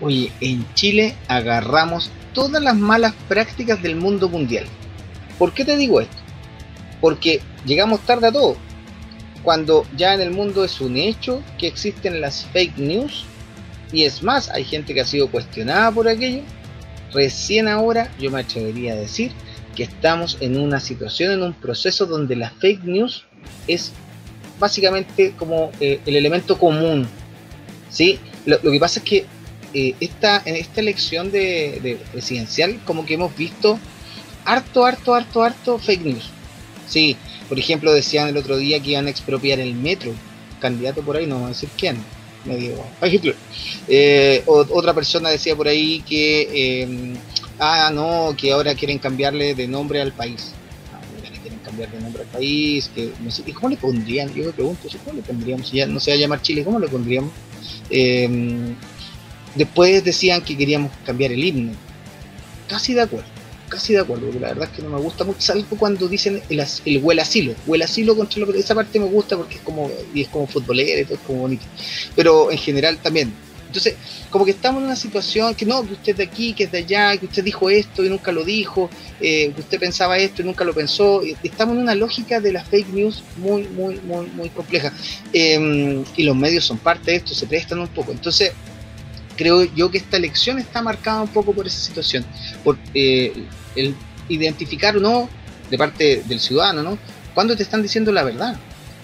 Oye, en Chile agarramos todas las malas prácticas del mundo mundial. ¿Por qué te digo esto? Porque llegamos tarde a todo. Cuando ya en el mundo es un hecho que existen las fake news, y es más, hay gente que ha sido cuestionada por aquello, recién ahora yo me atrevería a decir que estamos en una situación, en un proceso donde la fake news es básicamente como eh, el elemento común. ¿sí? Lo, que pasa es que eh, esta, en esta elección de, presidencial como que hemos visto harto, harto, harto, harto fake news. Sí, por ejemplo decían el otro día que iban a expropiar el metro. Candidato por ahí, no vamos a decir quién. Medio, eh, otra persona decía por ahí que, eh, ah, no, que ahora quieren cambiarle de nombre al país. Ah, quieren cambiar de nombre al país. Que, no sé, ¿Y cómo le pondrían? Yo me pregunto, ¿cómo le pondríamos? Si ya no se va a llamar Chile, ¿cómo le pondríamos? Eh, Después decían que queríamos cambiar el himno. Casi de acuerdo, casi de acuerdo, porque la verdad es que no me gusta mucho, salvo cuando dicen el, el huel asilo. Huel asilo contra lo esa parte me gusta porque es como, y es como futbolero y todo es como bonito. Pero en general también. Entonces, como que estamos en una situación que no, que usted de aquí, que es de allá, que usted dijo esto y nunca lo dijo, eh, que usted pensaba esto y nunca lo pensó. Estamos en una lógica de las fake news muy, muy, muy, muy compleja. Em, y los medios son parte de esto, se prestan un poco. Entonces, creo yo que esta elección está marcada un poco por esa situación, por eh, el identificar o no de parte del ciudadano, ¿no? Cuando te están diciendo la verdad.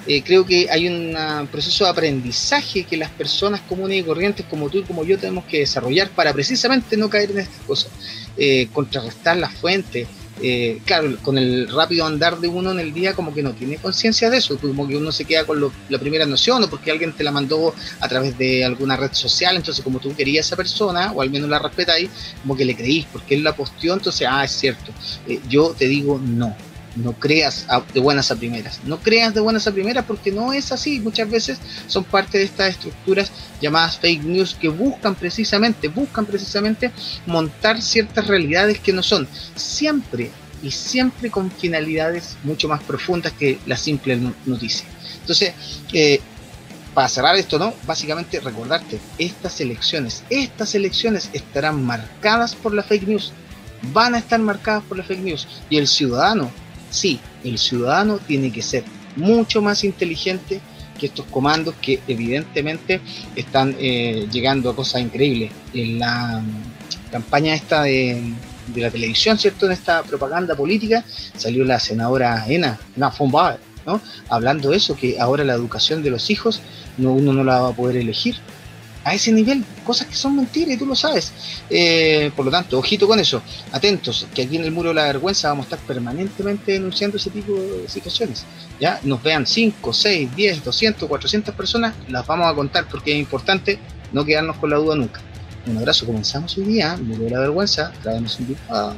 Eh, creo que hay un proceso de aprendizaje que las personas comunes y corrientes como tú y como yo tenemos que desarrollar para precisamente no caer en estas cosas, eh, contrarrestar las fuentes, eh, claro, con el rápido andar de uno en el día como que no tiene conciencia de eso, como que uno se queda con la primera noción o porque alguien te la mandó a través de alguna red social, entonces como tú querías a esa persona o al menos la respetáis, como que le creís porque él la posteó, entonces, ah, es cierto, eh, yo te digo no, no creas de buenas a primeras. No creas de buenas a primeras porque no es así. Muchas veces son parte de estas estructuras llamadas fake news que buscan precisamente, buscan precisamente montar ciertas realidades que no son. Siempre y siempre con finalidades mucho más profundas que la simple noticia. Entonces, eh, para cerrar esto, ¿no? Básicamente recordarte, estas elecciones, estas elecciones estarán marcadas por la fake news, van a estar marcadas por la fake news y el ciudadano sí, el ciudadano tiene que ser mucho más inteligente que estos comandos que evidentemente están eh, llegando a cosas increíbles. En la mm, campaña esta de, la televisión, ¿cierto? En esta propaganda política salió la senadora Ena, ¿no? Hablando de eso, que ahora la educación de los hijos no, uno no la va a poder elegir, a ese nivel, cosas que son mentiras y tú lo sabes. Eh, por lo tanto, ojito con eso, atentos, que aquí en el muro de la vergüenza vamos a estar permanentemente denunciando ese tipo de situaciones. Ya nos vean 5, 6, 10, 200, 400 personas, las vamos a contar porque es importante no quedarnos con la duda nunca. Un abrazo, comenzamos hoy día, muro de la vergüenza, traemos un invitado.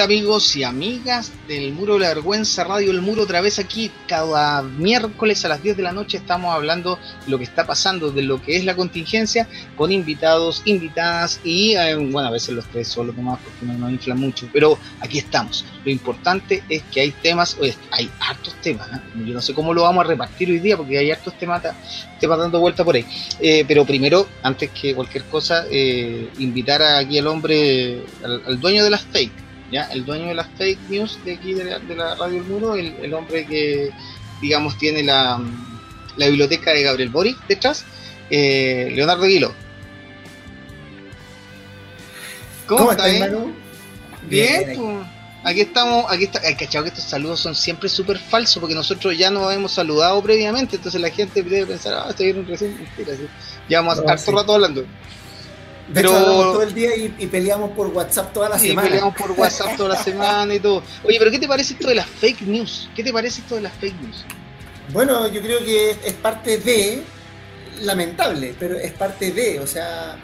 Amigos y amigas del Muro de la Vergüenza Radio El Muro otra vez aquí cada miércoles a las 10 de la noche estamos hablando de lo que está pasando, de lo que es la contingencia con invitados, invitadas y eh, bueno, a veces los tres solo nomás porque no nos infla mucho, pero aquí estamos. Lo importante es que hay temas, hay hartos temas, ¿eh? yo no sé cómo lo vamos a repartir hoy día porque hay hartos temas, temas dando vuelta por ahí, eh, pero primero, antes que cualquier cosa, invitar aquí al hombre, al dueño de las fake ¿ya? El dueño de las fake news de aquí de la, Radio El Muro, el, hombre que, digamos, tiene la, la biblioteca de Gabriel Boric detrás, eh, Leonardo Guilo. ¿Cómo, estás, eh? Bien, Aquí estamos, aquí está, hay cachado que estos saludos son siempre súper falsos porque nosotros ya nos hemos saludado previamente, entonces la gente debe pensar, ah, estoy recién mentira. Ya vamos a estar rato hablando. Pero todo el día y, peleamos por WhatsApp toda la sí, semana. peleamos por WhatsApp toda la semana y todo. Oye, pero ¿qué te parece esto de las fake news? ¿Qué te parece esto de las fake news? Bueno, yo creo que es parte de, lamentable, pero es parte de, o sea,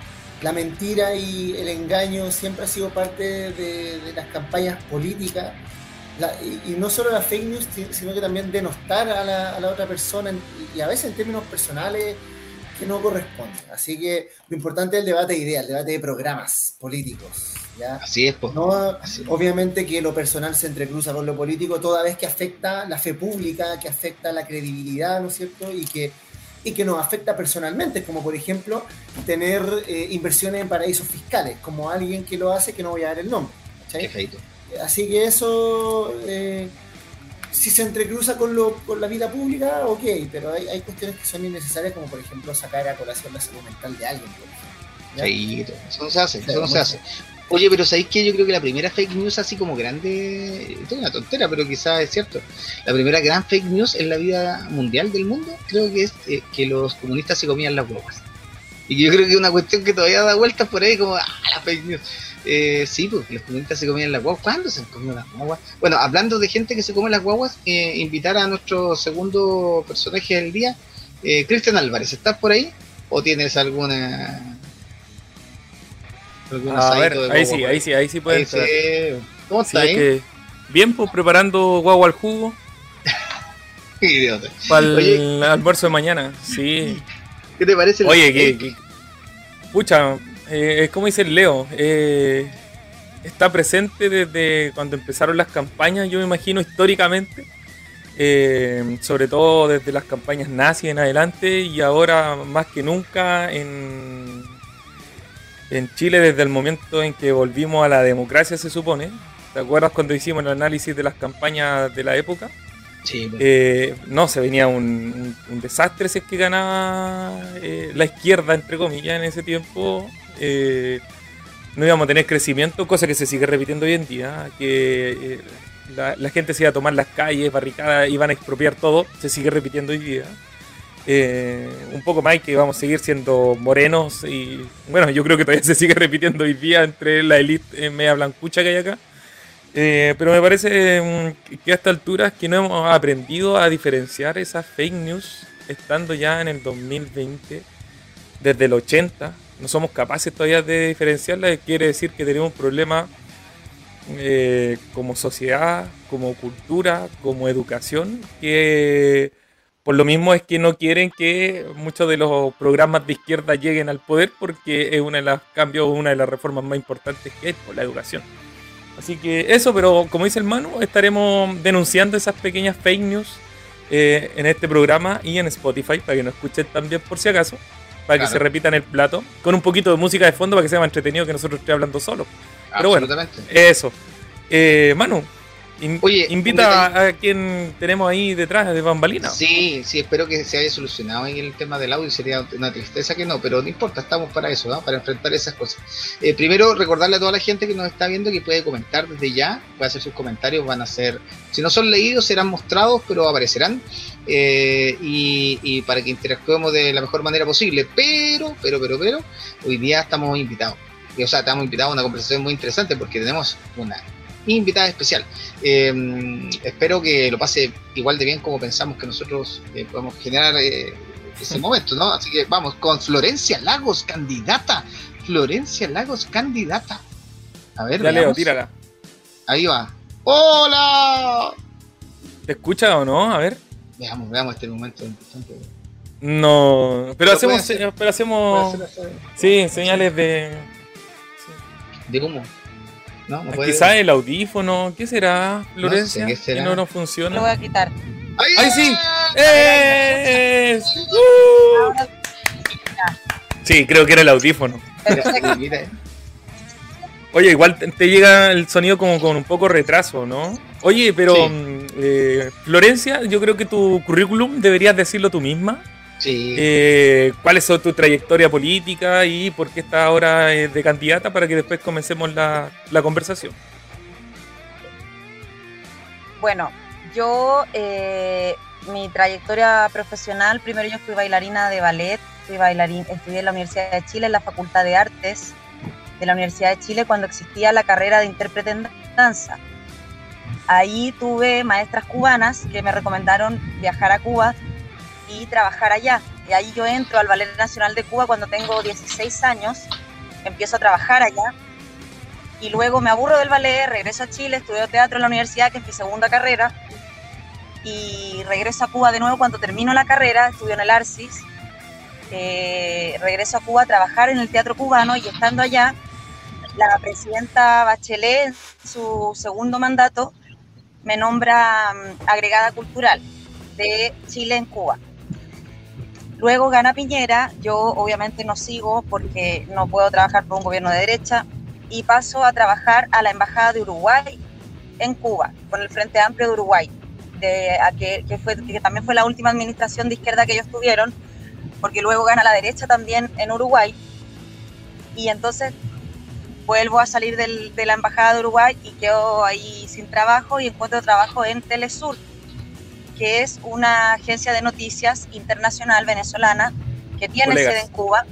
la mentira y el engaño siempre ha sido parte de, las campañas políticas. y, no solo las fake news, sino que también denostar a la, otra persona y a veces en términos personales que no corresponde. Así que lo importante es el debate de ideas, el debate de programas políticos. ¿ya? Así es, pues. No, Obviamente que lo personal se entrecruza con lo político toda vez que afecta la fe pública, que afecta la credibilidad, ¿no es cierto? Y que y que nos afecta personalmente, como por ejemplo tener eh, inversiones en paraísos fiscales, como alguien que lo hace que no voy a dar el nombre. Así que eso, eh, si se entrecruza con, lo, con la vida pública, ok, pero hay, hay, cuestiones que son innecesarias, como por ejemplo sacar a colación la salud mental de alguien. eso no se hace, eso no se hace. Oye, pero ¿sabéis que yo creo que la primera fake news así como grande, esto es una tontera, pero quizás es cierto, la primera gran fake news en la vida mundial del mundo creo que es eh, que los comunistas se comían las guaguas. Y yo creo que es una cuestión que todavía da vueltas por ahí como, ah, la fake news. Eh, sí, porque los comunistas se comían las guaguas. ¿Cuándo se comido las guaguas? Bueno, hablando de gente que se come las guaguas, eh, invitar a nuestro segundo personaje del día, eh, Cristian Álvarez. ¿Estás por ahí? ¿O tienes alguna a ver, ahí sí, ahí sí, ahí sí puede. ¿Cómo está ahí? bien, pues preparando guagua al jugo. Idiota. Para el almuerzo de mañana, sí. ¿Qué te parece? Oye, que, pucha, eh, es como dice el Leo, eh, está presente desde cuando empezaron las campañas, yo me imagino históricamente, eh, sobre todo desde las campañas nazis en adelante y ahora más que nunca en en Chile desde el momento en que volvimos a la democracia, se supone. ¿Te acuerdas cuando hicimos el análisis de las campañas de la época? Sí. Eh, no, se venía un, desastre si es que ganaba eh, la izquierda, entre comillas, en ese tiempo. Eh, no íbamos a tener crecimiento, cosa que se sigue repitiendo hoy en día, que la, gente se iba a tomar las calles, barricadas, iban a expropiar todo, se sigue repitiendo hoy día. Un poco más que vamos a seguir siendo morenos y bueno, yo creo que todavía se sigue repitiendo hoy día entre la elite media blancucha que hay acá. Eh, pero me parece mm, que a esta altura es que no hemos aprendido a diferenciar esas fake news estando ya en el 2020, desde el 80. No somos capaces todavía de diferenciarlas. Quiere decir que tenemos un problema eh, como sociedad, como cultura, como educación, que por lo mismo es que no quieren que muchos de los programas de izquierda lleguen al poder porque es uno de los cambios, una de las reformas más importantes que hay por la educación. Así que eso, pero como dice el Manu, estaremos denunciando esas pequeñas fake news eh, en este programa y en Spotify para que nos escuchen también por si acaso, para que se repitan el plato, con un poquito de música de fondo para que sea más entretenido que nosotros esté hablando solo. Pero bueno, eso. Eh, Manu, Oye, invita a, quien tenemos ahí detrás de bambalina. Sí, sí, espero que se haya solucionado en el tema del audio. Sería una tristeza que no, pero no importa, estamos para eso, ¿no? para enfrentar esas cosas. Eh, primero, recordarle a toda la gente que nos está viendo que puede comentar desde ya, puede hacer sus comentarios, van a ser, si no son leídos, serán mostrados, pero aparecerán. Eh, y, y para que interactuemos de la mejor manera posible. Pero, pero, pero, pero, hoy día estamos invitados. O sea, estamos invitados a una conversación muy interesante porque tenemos una invitada especial. Em, espero que lo pase igual de bien como pensamos que nosotros eh, podemos generar eh, ese momento, ¿no? Así que vamos con Florencia Lagos, candidata. Florencia Lagos, candidata. A ver, ya Leo, tírala. Ahí va. ¡Hola! ¿Te escucha o no? A ver. Veamos, veamos este momento interesante. No, pero, hacemos, pero hacemos, sí, señales de, de cómo. ¿No? Quizás el audífono, ¿qué será, Florencia? No Que no nos funciona. Lo voy a quitar. ¡Ahí, sí! ¡Eh! Sí, creo que era el audífono. Oye, igual te llega el sonido como con un poco retraso, ¿no? Oye, pero mm, eh, Florencia, yo creo que tu currículum deberías decirlo tú misma. Sí. Eh, ¿Cuál es tu trayectoria política y por qué estás ahora eh, de candidata para que después comencemos la, conversación? Bueno, yo, eh, mi trayectoria profesional, primero yo fui bailarina de ballet, fui bailarín, estudié en la Universidad de Chile, en la Facultad de Artes de la Universidad de Chile, cuando existía la carrera de intérprete en danza. Ahí tuve maestras cubanas que me recomendaron viajar a Cuba y trabajar allá. Y ahí yo entro al Ballet Nacional de Cuba cuando tengo 16 años, empiezo a trabajar allá y luego me aburro del ballet, regreso a Chile, estudio teatro en la universidad, que es mi segunda carrera, y regreso a Cuba de nuevo cuando termino la carrera, estudio en el ARCIS, eh, regreso a Cuba a trabajar en el teatro cubano y estando allá, la presidenta Bachelet, en su segundo mandato, me nombra mm, agregada cultural de Chile en Cuba. Luego gana Piñera, yo obviamente no sigo porque no puedo trabajar por un gobierno de derecha y paso a trabajar a la Embajada de Uruguay en Cuba, con el Frente Amplio de Uruguay, de, que, fue, que también fue la última administración de izquierda que ellos tuvieron, porque luego gana la derecha también en Uruguay. Y entonces vuelvo a salir de la Embajada de Uruguay y quedo ahí sin trabajo y encuentro trabajo en Telesur, que es una agencia de noticias internacional venezolana que tiene sede en Cuba.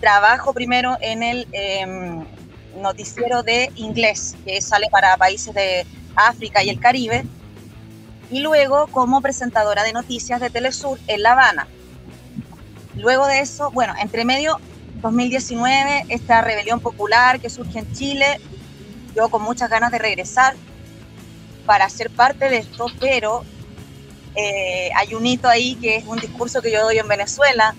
Trabajo primero en el em, noticiero de inglés, que sale para países de África y el Caribe, y luego como presentadora de noticias de Telesur en La Habana. Luego de eso, bueno, entre medio 2019, esta rebelión popular que surge en Chile, yo con muchas ganas de regresar para ser parte de esto, pero eh, hay un hito ahí que es un discurso que yo doy en Venezuela,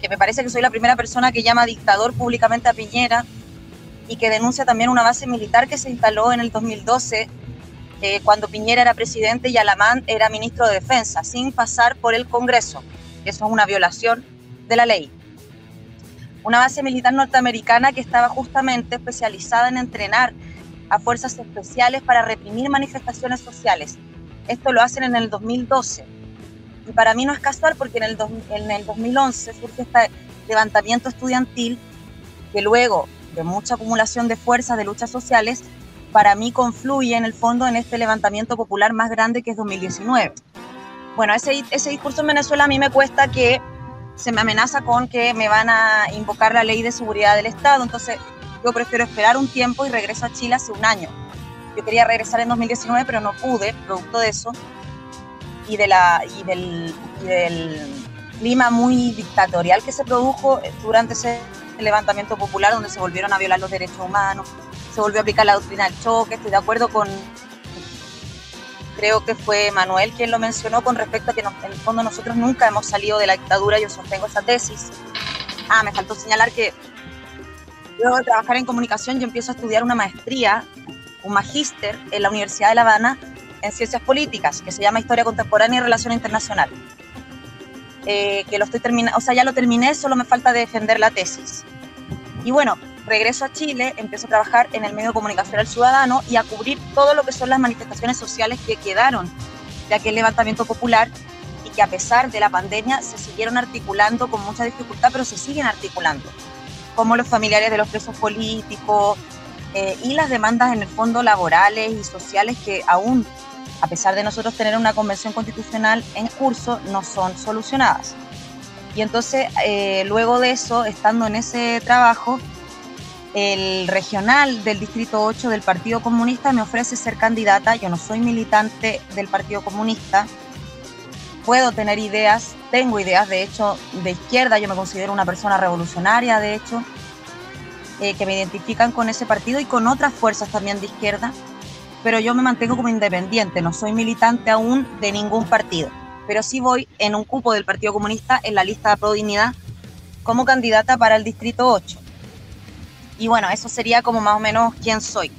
que me parece que soy la primera persona que llama dictador públicamente a Piñera y que denuncia también una base militar que se instaló en el 2012 eh, cuando Piñera era presidente y Alamán era ministro de Defensa, sin pasar por el Congreso. Eso es una violación de la ley. Una base militar norteamericana que estaba justamente especializada en entrenar a fuerzas especiales para reprimir manifestaciones sociales esto lo hacen en el 2012. Y para mí no es casual porque en el, en el 2011 surge este levantamiento estudiantil que luego de mucha acumulación de fuerzas de luchas sociales, para mí confluye en el fondo en este levantamiento popular más grande que es 2019. Bueno, ese, ese discurso en Venezuela a mí me cuesta que se me amenaza con que me van a invocar la ley de seguridad del Estado, entonces yo prefiero esperar un tiempo y regreso a Chile hace un año yo quería regresar en 2019, pero no pude, producto de eso, y, del, clima muy dictatorial que se produjo durante ese levantamiento popular, donde se volvieron a violar los derechos humanos, se volvió a aplicar la doctrina del choque, estoy de acuerdo con, creo que fue Manuel quien lo mencionó con respecto a que en el fondo nosotros nunca hemos salido de la dictadura, yo sostengo esa tesis. Ah, me faltó señalar que luego de trabajar en comunicación yo empiezo a estudiar una maestría un magíster en la Universidad de La Habana en Ciencias Políticas, que se llama Historia Contemporánea y Relación Internacional. Eh, que lo estoy terminando, o sea, ya lo terminé, solo me falta defender la tesis. Y bueno, regreso a Chile, empiezo a trabajar en el medio de comunicación al ciudadano y a cubrir todo lo que son las manifestaciones sociales que quedaron de aquel levantamiento popular y que a pesar de la pandemia se siguieron articulando con mucha dificultad, pero se siguen articulando, como los familiares de los presos políticos, eh, y las demandas en el fondo laborales y sociales que aún, a pesar de nosotros tener una convención constitucional en curso, no son solucionadas. Y entonces, eh, luego de eso, estando en ese trabajo, el regional del Distrito 8 del Partido Comunista me ofrece ser candidata. Yo no soy militante del Partido Comunista. Puedo tener ideas, tengo ideas, de hecho, de izquierda. Yo me considero una persona revolucionaria, de hecho. Eh, que me identifican con ese partido y con otras fuerzas también de izquierda, pero yo me mantengo como independiente, no soy militante aún de ningún partido, pero sí voy en un cupo del Partido Comunista en la lista de Pro Dignidad como candidata para el Distrito 8. Y bueno, eso sería como más o menos quién soy.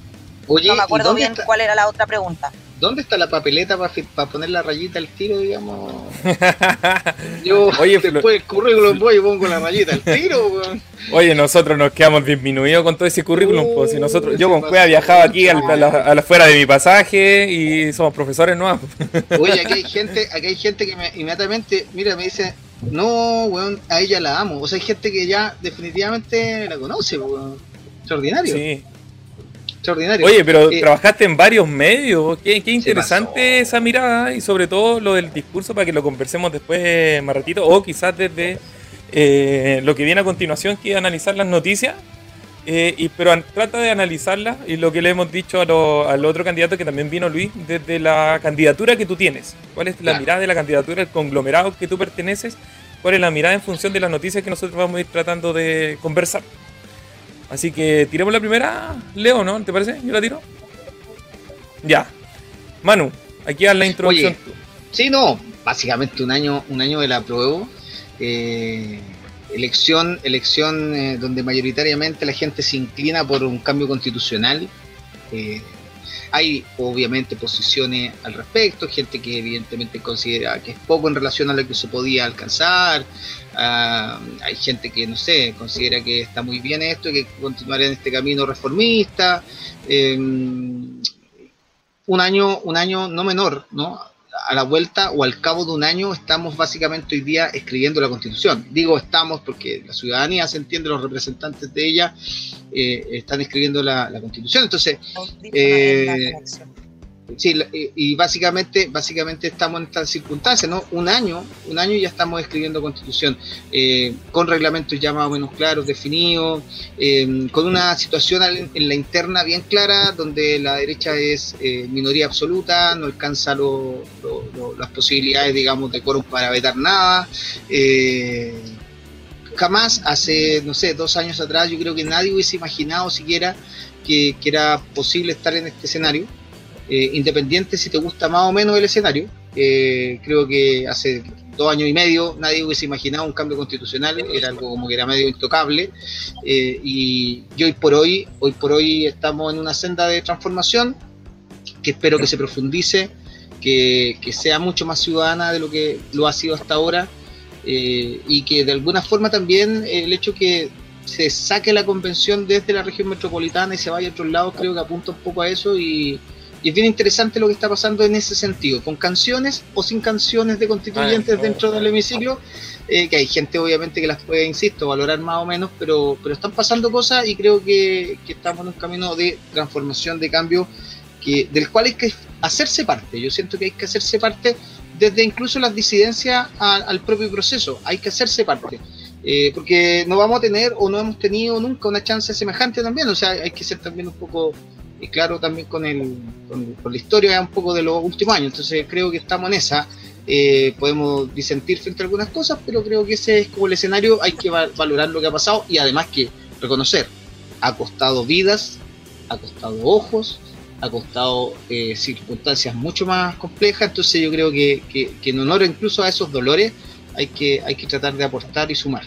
no me acuerdo bien cuál era la otra pregunta. ¿Dónde está la papeleta para poner la rayita al tiro, digamos? Yo Oye, después el currículum voy y pongo la rayita al tiro, Oye, nosotros nos quedamos disminuidos con todo ese currículum. pues, si nosotros, yo con Cueva viajaba aquí a la, fuera de mi pasaje y somos profesores nuevos. Oye, aquí hay gente, aquí hay gente que me, inmediatamente, mira, me dice, no, weón, a ella la amo. O sea, hay gente que ya definitivamente la conoce, weón. Extraordinario. Sí. Extraordinario. Oye, pero Eh, trabajaste en varios medios. Qué, qué interesante esa mirada y sobre todo lo del discurso para que lo conversemos después más ratito o quizás desde eh, lo que viene a continuación que es analizar las noticias. Eh, y, pero an- trata de analizarlas y lo que le hemos dicho a lo- al otro candidato que también vino Luis, desde la candidatura que tú tienes. ¿Cuál es la Claro. mirada de la candidatura, el conglomerado que tú perteneces? ¿Cuál es la mirada en función de las noticias que nosotros vamos a ir tratando de conversar? Así que tiremos la primera, Leo, ¿no? ¿Te parece? ¿Yo la tiro? Ya. Manu, aquí haz la introducción. Oye, Sí, no, básicamente un año, un año de la prueba. Eh, elección, elección eh, donde mayoritariamente la gente se inclina por un cambio constitucional. Eh, hay obviamente posiciones al respecto, gente que evidentemente considera que es poco en relación a lo que se podía alcanzar. Ah, hay gente que, no sé, considera que está muy bien esto y que continuar en este camino reformista. Eh, un año, un año no menor, ¿no? A la vuelta o al cabo de un año estamos básicamente hoy día escribiendo la constitución. Digo estamos porque la ciudadanía se entiende, los representantes de ella eh, están escribiendo la, la constitución. Entonces, Eh. Sí, la- y básicamente, básicamente estamos en estas circunstancias, ¿no? Un año, un año ya estamos escribiendo constitución, eh, con reglamentos ya más o menos claros, definidos, eh, con una situación en la interna bien clara, donde la derecha es eh, minoría absoluta, no alcanza lo- lo- lo- las posibilidades, digamos, de quórum para vetar nada. eh, jamás, hace, no sé, dos años atrás, yo creo que nadie hubiese imaginado siquiera que era posible estar en este escenario eh, independiente si te gusta más o menos el escenario. Eh, creo que hace dos años y medio nadie hubiese imaginado un cambio constitucional, era algo como que era medio intocable. eh, y, y hoy por hoy, hoy por hoy estamos en una senda de transformación que espero que se profundice, que, que sea mucho más ciudadana de lo que lo ha sido hasta ahora. y que de alguna forma también el hecho que se saque la convención desde la región metropolitana y se vaya a otros lados, creo que apunta un poco a eso y, y es bien interesante lo que está pasando en ese sentido, con canciones o sin canciones de constituyentes Ah, dentro del hemiciclo, eh, que hay gente obviamente que las puede, insisto, valorar más o menos, pero, pero están pasando cosas y creo que, que estamos en un camino de transformación, de cambio, que, del cual hay que hacerse parte. Yo siento que hay que hacerse parte desde incluso las disidencias a- al propio proceso, hay que hacerse parte. Eh, porque no vamos a tener o no hemos tenido nunca una chance semejante también, o sea, hay que ser también un poco y claro también con, el, con, la historia un poco de los últimos años. Entonces creo que estamos en esa. Eh, podemos disentir frente a algunas cosas, pero creo que ese es como el escenario, hay que valorar lo que ha pasado y además que reconocer, ha costado vidas, ha costado ojos, ha costado eh, circunstancias mucho más complejas, entonces yo creo que, que, que, en honor incluso a esos dolores hay que, hay que tratar de aportar y sumar.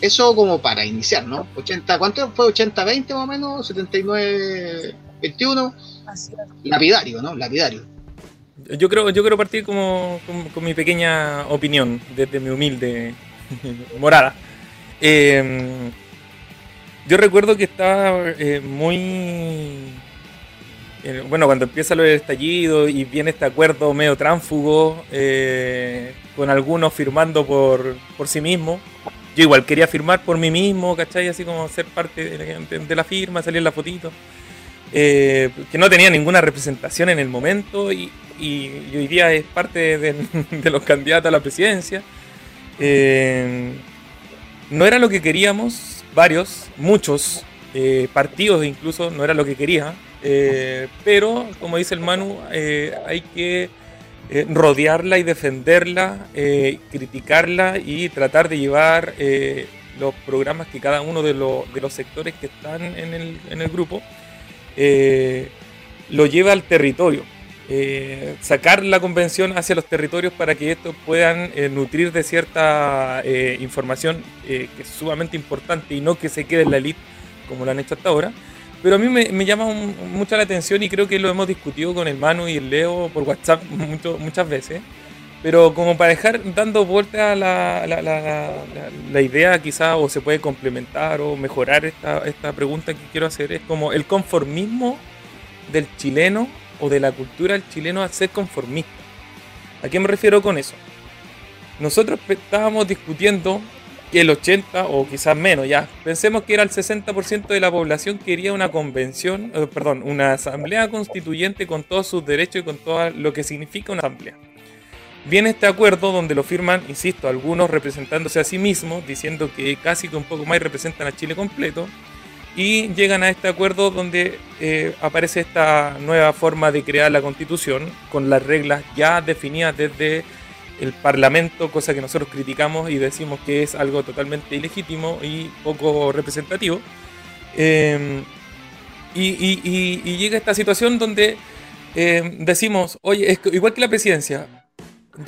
Eso como para iniciar, ¿no? 80, ¿Cuánto fue? ¿80-20 más o menos? ¿79? 21, lapidario, ¿no? Lapidario. Yo creo, yo quiero partir como, con, mi pequeña opinión, desde mi humilde morada. Em, yo recuerdo que estaba eh, muy. Eh, bueno, cuando empieza lo del estallido y viene este acuerdo medio tránfugo, eh, con algunos firmando por, por sí mismo. Yo igual quería firmar por mí mismo, ¿cachai? Así como ser parte de la, de la firma, salir la fotito. Eh, que no tenía ninguna representación en el momento y, y- hoy día es parte de, los candidatos a la presidencia. Eh, no era lo que queríamos, varios, muchos eh, partidos incluso, no era lo que quería, pero como dice el Manu, hay que rodearla y defenderla, criticarla y tratar de llevar los programas que cada uno de, de los sectores que están en el, en el grupo eh, lo lleva al territorio. Eh, sacar la convención hacia los territorios para que estos puedan eh, nutrir de cierta información que es sumamente importante y no que se quede en la elite como lo han hecho hasta ahora. Pero a mí me, me llama un- mucho la atención y creo que lo hemos discutido con el Manu y el Leo por WhatsApp mucho- muchas veces. Pero como para dejar dando vuelta la, la, la, la- la idea quizá o se puede complementar o mejorar esta, esta pregunta que quiero hacer es como el conformismo del chileno o de la cultura del chileno a ser conformista. ¿A qué me refiero con eso? Nosotros estábamos discutiendo que el 80 o quizás menos, ya. Pensemos que era el 60% de la población quería una convención, eh, perdón, una asamblea constituyente con todos sus derechos y con todo lo que significa una asamblea. Viene este acuerdo donde lo firman, insisto, algunos representándose a sí mismos, diciendo que casi que un poco más representan a Chile completo, y llegan a este acuerdo donde eh, aparece esta nueva forma de crear la constitución con las reglas ya definidas desde el Parlamento, cosa que nosotros criticamos y decimos que es algo totalmente ilegítimo y poco representativo. Em, y, llega esta situación donde em, decimos, oye, es igual que la presidencia,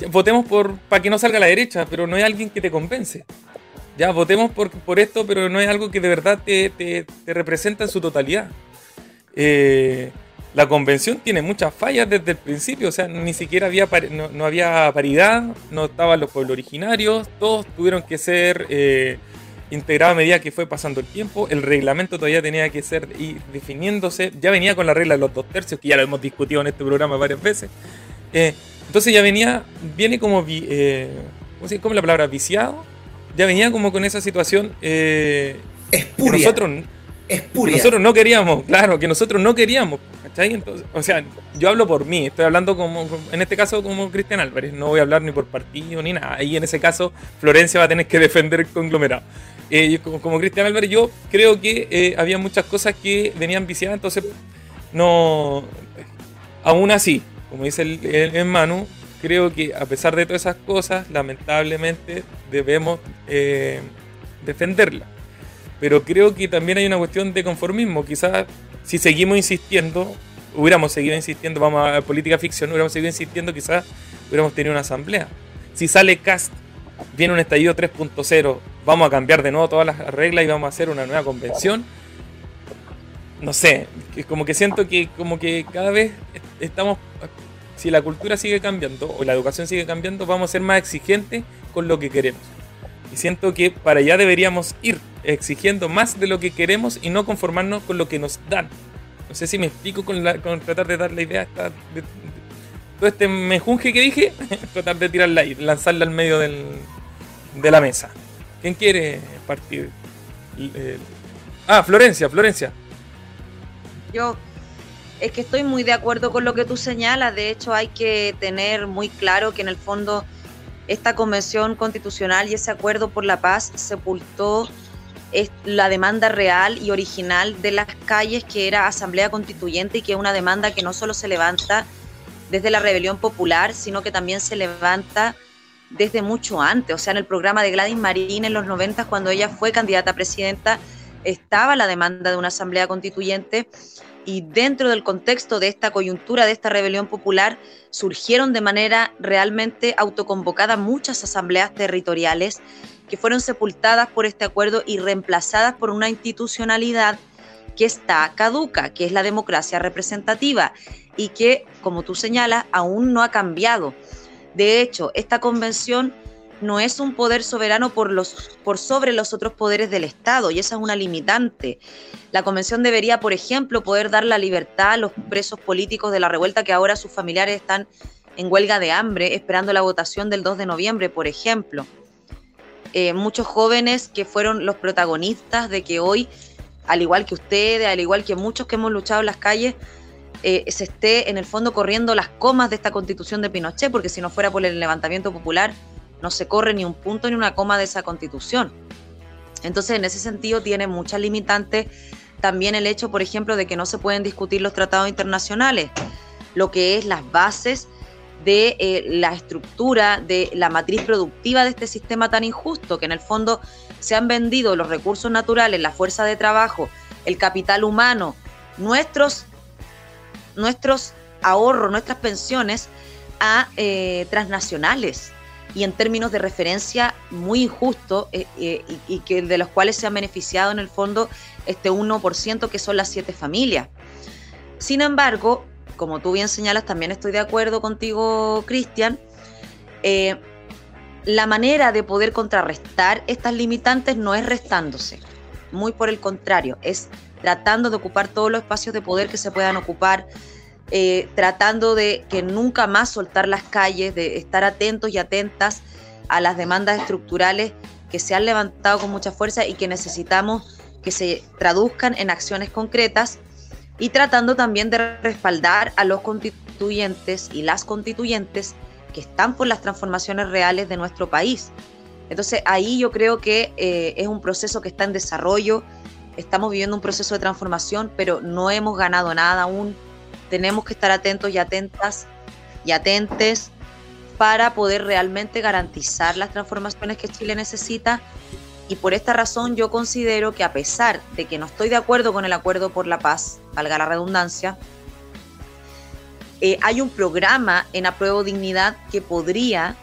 votemos por para que no salga a la derecha, pero no hay alguien que te convence. Ya, votemos por, por esto, pero no es algo que de verdad te, te, representa en su totalidad. Eh, la convención tiene muchas fallas desde el principio, o sea, ni siquiera había no, había paridad, no estaban los pueblos originarios, todos tuvieron que ser eh, integrados a medida que fue pasando el tiempo, el reglamento todavía tenía que ser definiéndose, ya venía con la regla de los dos tercios, que ya lo hemos discutido en este programa varias veces, eh, entonces ya venía, viene como, eh, ¿cómo, la palabra? Viciado, ya venía como con esa situación... Eh, nosotros, nosotros no queríamos, claro, que nosotros no queríamos. Entonces, o sea, yo hablo por mí, estoy hablando como, en este caso como Cristian Álvarez, no voy a hablar ni por partido ni nada. Ahí en ese caso Florencia va a tener que defender el conglomerado. Eh, como, Cristian Álvarez, yo creo que eh, había muchas cosas que venían viciadas, entonces no. Aún así, como dice el, el, Manu, creo que a pesar de todas esas cosas, lamentablemente debemos eh, defenderla. Pero creo que también hay una cuestión de conformismo. Quizás si seguimos insistiendo, hubiéramos seguido insistiendo, vamos a política ficción, hubiéramos seguido insistiendo, quizás hubiéramos tenido una asamblea. Si sale Cast, viene un estallido 3.0, vamos a cambiar de nuevo todas las reglas y vamos a hacer una nueva convención. No sé, como que siento que como que cada vez estamos, si la cultura sigue cambiando o la educación sigue cambiando, vamos a ser más exigentes con lo que queremos. Y siento que para allá deberíamos ir exigiendo más de lo que queremos y no conformarnos con lo que nos dan. No sé si me explico con, tratar de dar la idea esta, de, todo este mejunje que dije, tratar de tirarla y lanzarla al medio del, de la mesa. ¿Quién quiere partir? ah, Florencia, Florencia. Yo es que estoy muy de acuerdo con lo que tú señalas. De hecho, hay que tener muy claro que en el fondo esta convención constitucional y ese acuerdo por la paz sepultó la demanda real y original de las calles, que era Asamblea Constituyente y que es una demanda que no solo se levanta desde la rebelión popular, sino que también se levanta desde mucho antes. O sea, en el programa de Gladys Marín en los 90, cuando ella fue candidata a presidenta, estaba la demanda de una asamblea constituyente y dentro del contexto de esta coyuntura, de esta rebelión popular, surgieron de manera realmente autoconvocada muchas asambleas territoriales que fueron sepultadas por este acuerdo y reemplazadas por una institucionalidad que está caduca, que es la democracia representativa y que, como tú señalas, aún no ha cambiado. De hecho, esta convención no es un poder soberano por, los, por sobre los otros poderes del Estado y esa es una limitante. La convención debería, por ejemplo, poder dar la libertad a los presos políticos de la revuelta que ahora sus familiares están en huelga de hambre esperando la votación del 2 de noviembre, por ejemplo. Eh, muchos jóvenes que fueron los protagonistas de que hoy, al igual que ustedes, al igual que muchos que hemos luchado en las calles, eh, se esté en el fondo corriendo las comas de esta constitución de Pinochet, porque si no fuera por el levantamiento popular, no se corre ni un punto ni una coma de esa constitución. Entonces, en ese sentido, tiene muchas limitantes también el hecho, por ejemplo, de que no se pueden discutir los tratados internacionales, lo que es las bases de eh, la estructura, de la matriz productiva de este sistema tan injusto, que en el fondo se han vendido los recursos naturales, la fuerza de trabajo, el capital humano, nuestros, nuestros ahorros, nuestras pensiones a eh, transnacionales y en términos de referencia muy injusto eh, eh, y, que de los cuales se han beneficiado en el fondo este 1% que son las siete familias. Sin embargo, como tú bien señalas, también estoy de acuerdo contigo, Cristian, eh, la manera de poder contrarrestar estas limitantes no es restándose, muy por el contrario, es tratando de ocupar todos los espacios de poder que se puedan ocupar, eh, tratando de que nunca más soltar las calles, de estar atentos y atentas a las demandas estructurales que se han levantado con mucha fuerza y que necesitamos que se traduzcan en acciones concretas y tratando también de respaldar a los constituyentes y las constituyentes que están por las transformaciones reales de nuestro país. Entonces ahí yo creo que eh, es un proceso que está en desarrollo, estamos viviendo un proceso de transformación, pero no hemos ganado nada aún. Tenemos que estar atentos y atentas y atentes para poder realmente garantizar las transformaciones que Chile necesita. Y por esta razón yo considero que a pesar de que no estoy de acuerdo con el acuerdo por la paz, valga la redundancia, eh, hay un programa en Apruebo Dignidad que podría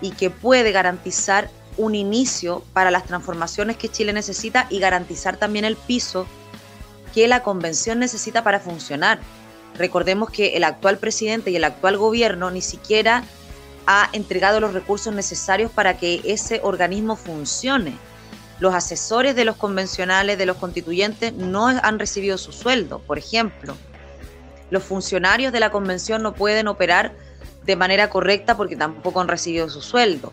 y que puede garantizar un inicio para las transformaciones que Chile necesita y garantizar también el piso que la convención necesita para funcionar. Recordemos que el actual presidente y el actual gobierno ni siquiera ha entregado los recursos necesarios para que ese organismo funcione. Los asesores de los convencionales, de los constituyentes, no han recibido su sueldo, por ejemplo. Los funcionarios de la convención no pueden operar de manera correcta porque tampoco han recibido su sueldo.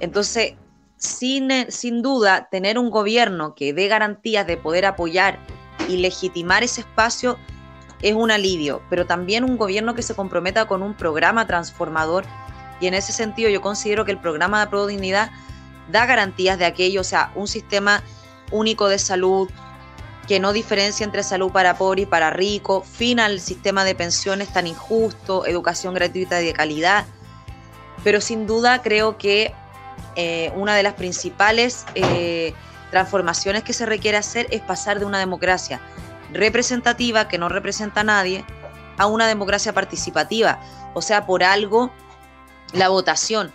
Entonces, sin, sin duda, tener un gobierno que dé garantías de poder apoyar y legitimar ese espacio es un alivio, pero también un gobierno que se comprometa con un programa transformador. Y en ese sentido yo considero que el programa de Pro Dignidad da garantías de aquello, o sea, un sistema único de salud que no diferencia entre salud para pobre y para rico, fin al sistema de pensiones tan injusto, educación gratuita y de calidad, pero sin duda creo que eh, una de las principales eh, transformaciones que se requiere hacer es pasar de una democracia representativa que no representa a nadie a una democracia participativa. O sea, por algo la votación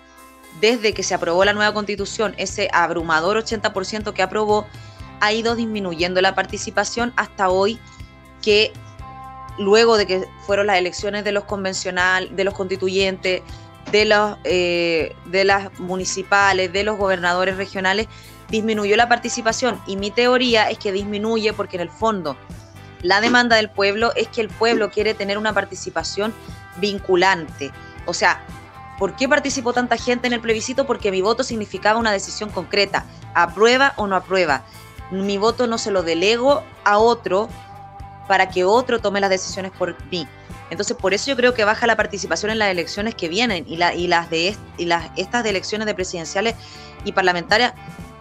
desde que se aprobó la nueva constitución, ese abrumador 80% que aprobó, ha ido disminuyendo la participación hasta hoy que luego de que fueron las elecciones de los convencional, de los constituyentes, de, los, eh, de las municipales, de los gobernadores regionales, disminuyó la participación. Y mi teoría es que disminuye porque en el fondo la demanda del pueblo es que el pueblo quiere tener una participación vinculante. O sea, ¿por qué participó tanta gente en el plebiscito? Porque mi voto significaba una decisión concreta, aprueba o no aprueba. Mi voto no se lo delego a otro para que otro tome las decisiones por mí. Entonces, por eso yo creo que baja la participación en las elecciones que vienen y, y las de estas elecciones de presidenciales y parlamentarias.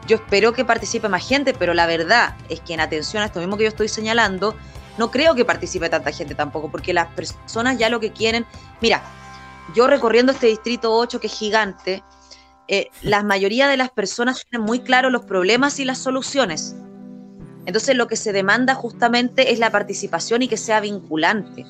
Yo espero que participe más gente, pero la verdad es que en atención a esto mismo que yo estoy señalando, no creo que participe tanta gente tampoco, porque las personas ya lo que quieren, mira, yo recorriendo este distrito 8 que es gigante, eh, la mayoría de las personas tienen muy claro los problemas y las soluciones. Entonces lo que se demanda justamente es la participación y que sea vinculante.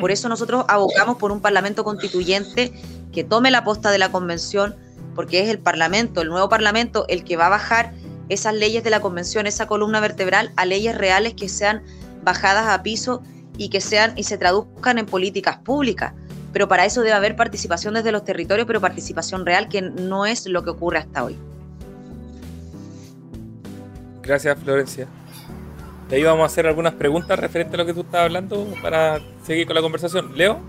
Por eso nosotros abogamos por un Parlamento constituyente que tome la posta de la convención, porque es el Parlamento, el nuevo Parlamento, el que va a bajar esas leyes de la convención, esa columna vertebral, a leyes reales que sean bajadas a piso y que sean y se traduzcan en políticas públicas. Pero para eso debe haber participación desde los territorios, pero participación real, que no es lo que ocurre hasta hoy. Gracias, Florencia. De ahí vamos a hacer algunas preguntas referente a lo que tú estabas hablando para seguir con la conversación. Leo.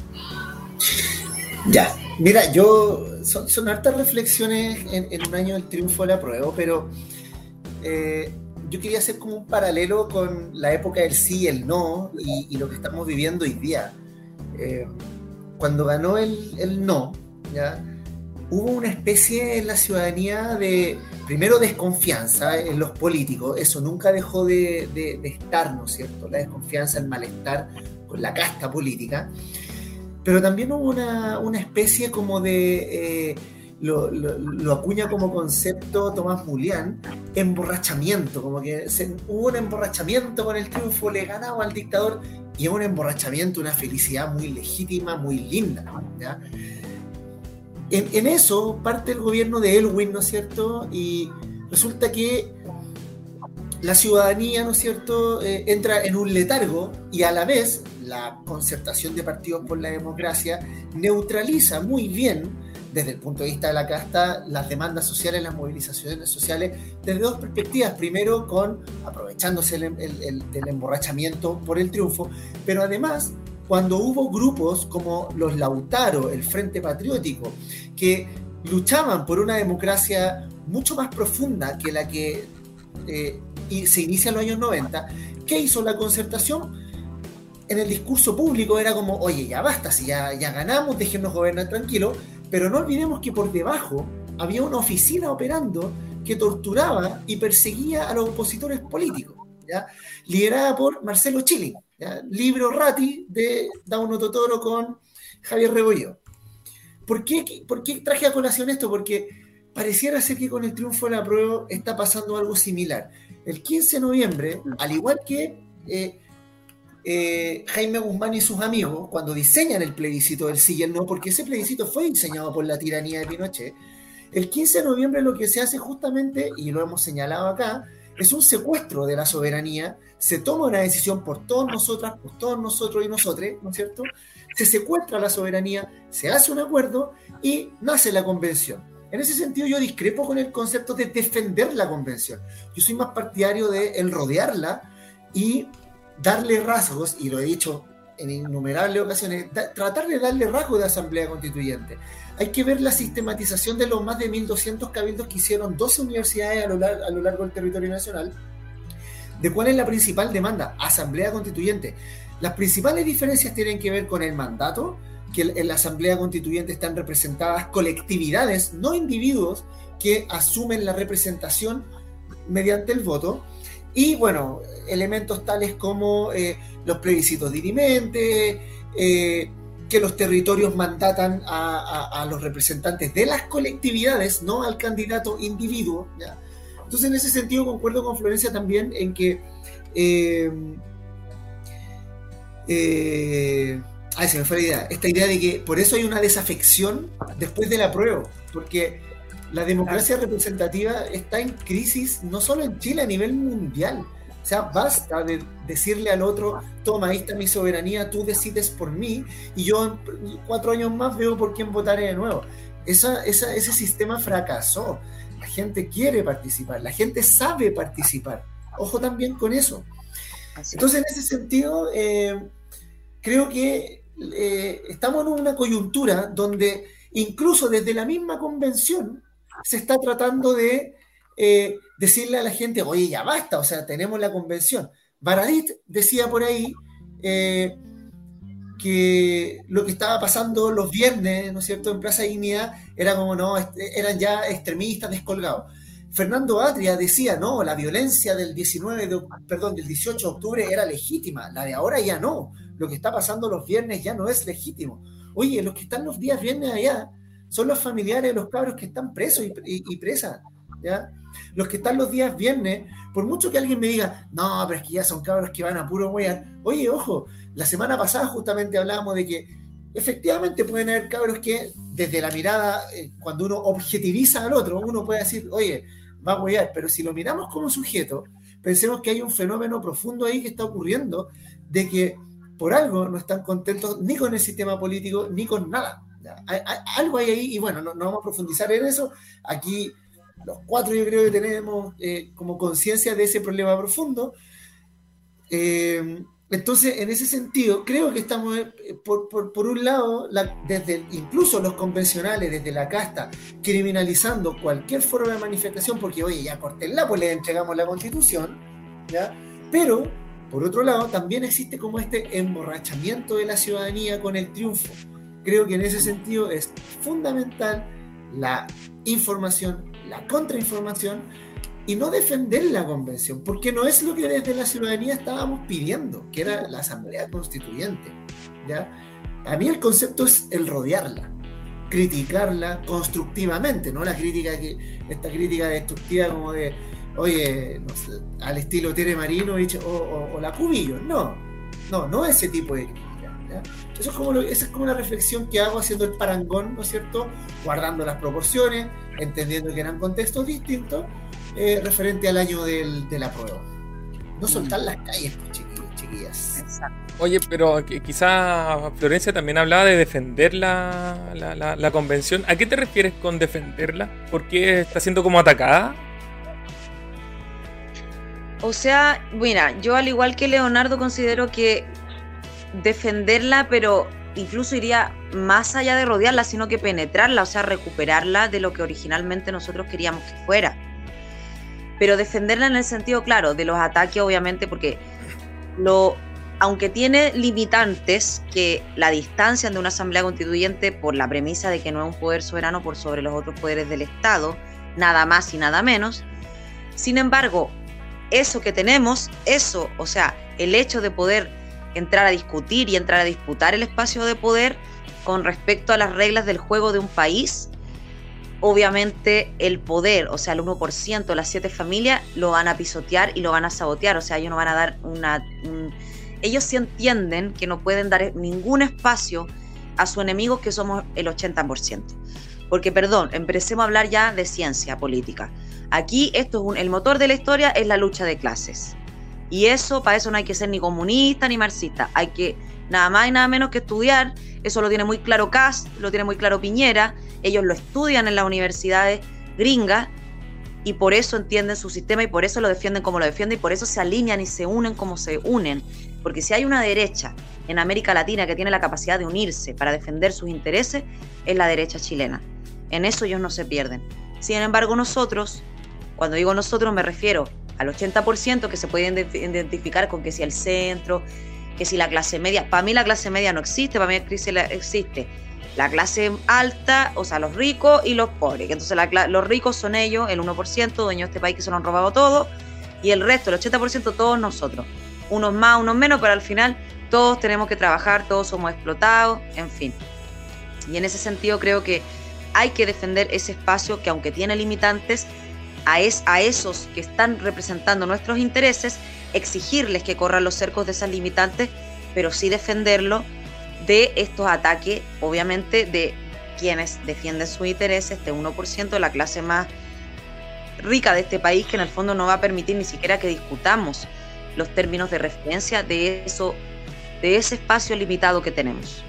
Ya, mira, yo son, hartas reflexiones en, un año del triunfo de la prueba, pero eh, yo quería hacer como un paralelo con la época del sí y el no y, lo que estamos viviendo hoy día. Eh, cuando ganó el, el no, ¿ya? hubo una especie en la ciudadanía de, primero, desconfianza en los políticos. Eso nunca dejó de, estar, ¿no es cierto? La desconfianza, el malestar con la casta política. Pero también hubo una, especie como de... Eh, lo, acuña como concepto Tomás Julián, emborrachamiento, como que hubo un emborrachamiento con el triunfo, le ganaba al dictador y es un emborrachamiento, una felicidad muy legítima, muy linda. ¿ya? en, eso parte el gobierno de Elwin, ¿no es cierto? Y resulta que la ciudadanía, ¿no es cierto?, eh, entra en un letargo y a la vez la concertación de partidos por la democracia neutraliza muy bien, desde el punto de vista de la casta, las demandas sociales, las movilizaciones sociales, desde dos perspectivas. Primero, con aprovechándose del emborrachamiento por el triunfo, pero además cuando hubo grupos como los Lautaro, el Frente Patriótico, que luchaban por una democracia mucho más profunda que la que eh, se inicia en los años 90, ¿qué hizo la concertación? En el discurso público era como, oye, ya basta, si ya, ya ganamos, déjenos gobernar tranquilo, pero no olvidemos que por debajo había una oficina operando que torturaba y perseguía a los opositores políticos, ¿ya? liderada por Marcelo Chile, libro Rati de Dauno Totoro con Javier Rebollo. ¿Por qué, ¿Por qué traje a colación esto? Porque pareciera ser que con el triunfo de la prueba está pasando algo similar. El 15 de noviembre, al igual que eh, eh, Jaime Guzmán y sus amigos, cuando diseñan el plebiscito del sí y el no, porque ese plebiscito fue diseñado por la tiranía de Pinochet, el 15 de noviembre lo que se hace justamente, y lo hemos señalado acá, es un secuestro de la soberanía, se toma una decisión por todos nosotras, por todos nosotros y nosotros, ¿no es cierto? Se secuestra la soberanía, se hace un acuerdo y nace la convención. En ese sentido yo discrepo con el concepto de defender la convención. Yo soy más partidario de el rodearla y darle rasgos, y lo he dicho en innumerables ocasiones, tratar de darle rasgos de asamblea constituyente. Hay que ver la sistematización de los más de 1.200 cabildos que hicieron 12 universidades a lo, a lo largo del territorio nacional. ¿De cuál es la principal demanda? Asamblea constituyente. Las principales diferencias tienen que ver con el mandato, que en la Asamblea Constituyente están representadas colectividades, no individuos, que asumen la representación mediante el voto. Y bueno, elementos tales como eh, los plebiscitos dirimentes, eh, que los territorios mandatan a, los representantes de las colectividades, no al candidato individuo. Entonces, en ese sentido, concuerdo con Florencia también en que eh, Ah, se me fue la idea. Esta idea de que por eso hay una desafección después de la prueba, porque la democracia representativa está en crisis no solo en Chile, a nivel mundial. O sea, basta de decirle al otro, toma, ahí está mi soberanía, tú decides por mí, y yo en cuatro años más veo por quién votaré de nuevo. Esa, ese sistema fracasó. La gente quiere participar, la gente sabe participar. Ojo también con eso. Entonces, en ese sentido, eh, creo que eh, estamos en una coyuntura donde incluso desde la misma convención se está tratando de eh, decirle a la gente, oye, ya basta, o sea, tenemos la convención. Baradit decía por ahí eh, que lo que estaba pasando los viernes, ¿no es cierto?, en Plaza Dignidad era como, no, eran ya extremistas descolgados. Fernando Atria decía, no, la violencia del 19 de, perdón, del 18 de octubre era legítima, la de ahora ya no lo que está pasando los viernes ya no es legítimo. Oye, los que están los días viernes allá son los familiares de los cabros que están presos y, presas, ¿ya? Los que están los días viernes, por mucho que alguien me diga, no, pero es que ya son cabros que van a puro huear. Oye, ojo, la semana pasada justamente hablábamos de que efectivamente pueden haber cabros que desde la mirada, eh, cuando uno objetiviza al otro, uno puede decir, oye, va a huear, pero si lo miramos como sujeto, pensemos que hay un fenómeno profundo ahí que está ocurriendo de que por algo no están contentos ni con el sistema político ni con nada. algo hay ahí y bueno, no, vamos a profundizar en eso. Aquí los cuatro yo creo que tenemos eh, como conciencia de ese problema profundo. Eh, entonces, en ese sentido, creo que estamos, eh, por, un lado, desde incluso los convencionales, desde la casta, criminalizando cualquier forma de manifestación, porque, oye, ya cortenla, pues le entregamos la constitución, ¿ya? Pero por otro lado, también existe como este emborrachamiento de la ciudadanía con el triunfo. Creo que en ese sentido es fundamental la información, la contrainformación y no defender la convención, porque no es lo que desde la ciudadanía estábamos pidiendo, que era la asamblea constituyente. ¿ya? A mí el concepto es el rodearla, criticarla constructivamente, no la crítica que esta crítica destructiva como de oye, al estilo Tere Marino o, o, la Cubillo. No, no, no ese tipo de crítica. Eso es como esa es como la reflexión que hago haciendo el parangón, ¿no es cierto? Guardando las proporciones, entendiendo que eran contextos distintos, eh, referente al año del, de la prueba. No soltar las calles, pues, chiquillos, chiquillas. Oye, pero quizá Florencia también hablaba de defender la, la, la, convención. ¿A qué te refieres con defenderla? ¿Por qué está siendo como atacada? O sea, mira, yo al igual que Leonardo considero que defenderla, pero incluso iría más allá de rodearla, sino que penetrarla, o sea, recuperarla de lo que originalmente nosotros queríamos que fuera. Pero defenderla en el sentido, claro, de los ataques, obviamente, porque lo, aunque tiene limitantes que la distancian de una asamblea constituyente por la premisa de que no es un poder soberano por sobre los otros poderes del Estado, nada más y nada menos, sin embargo, eso que tenemos, eso, o sea, el hecho de poder entrar a discutir y entrar a disputar el espacio de poder con respecto a las reglas del juego de un país, obviamente el poder, o sea, el 1%, las siete familias, lo van a pisotear y lo van a sabotear, o sea, ellos no van a dar una... ellos sí entienden que no pueden dar ningún espacio a su enemigo que somos el 80%. Porque, perdón, empecemos a hablar ya de ciencia política. Aquí esto es el motor de la historia es la lucha de clases. Y eso, para eso no hay que ser ni comunista ni marxista. Hay que nada más y nada menos que estudiar. Eso lo tiene muy claro Kass, lo tiene muy claro Piñera. Ellos lo estudian en las universidades gringas y por eso entienden su sistema y por eso lo defienden como lo defienden y por eso se alinean y se unen como se unen. Porque si hay una derecha en América Latina que tiene la capacidad de unirse para defender sus intereses, es la derecha chilena. En eso ellos no se pierden. Sin embargo, nosotros, cuando digo nosotros me refiero al 80% que se puede identificar con que si el centro, que si la clase media, para mí la clase media no existe, para mí existe la clase alta, o sea, los ricos y los pobres. Entonces los ricos son ellos, el 1%, dueños de este país que se lo han robado todo, y el resto, el 80%, todos nosotros. Unos más, unos menos, pero al final todos tenemos que trabajar, todos somos explotados, en fin. Y en ese sentido creo que hay que defender ese espacio que aunque tiene limitantes, a, es, a esos que están representando nuestros intereses, exigirles que corran los cercos de esas limitantes, pero sí defenderlo de estos ataques, obviamente, de quienes defienden sus intereses, este 1% de la clase más rica de este país, que en el fondo no va a permitir ni siquiera que discutamos los términos de referencia de eso, de ese espacio limitado que tenemos.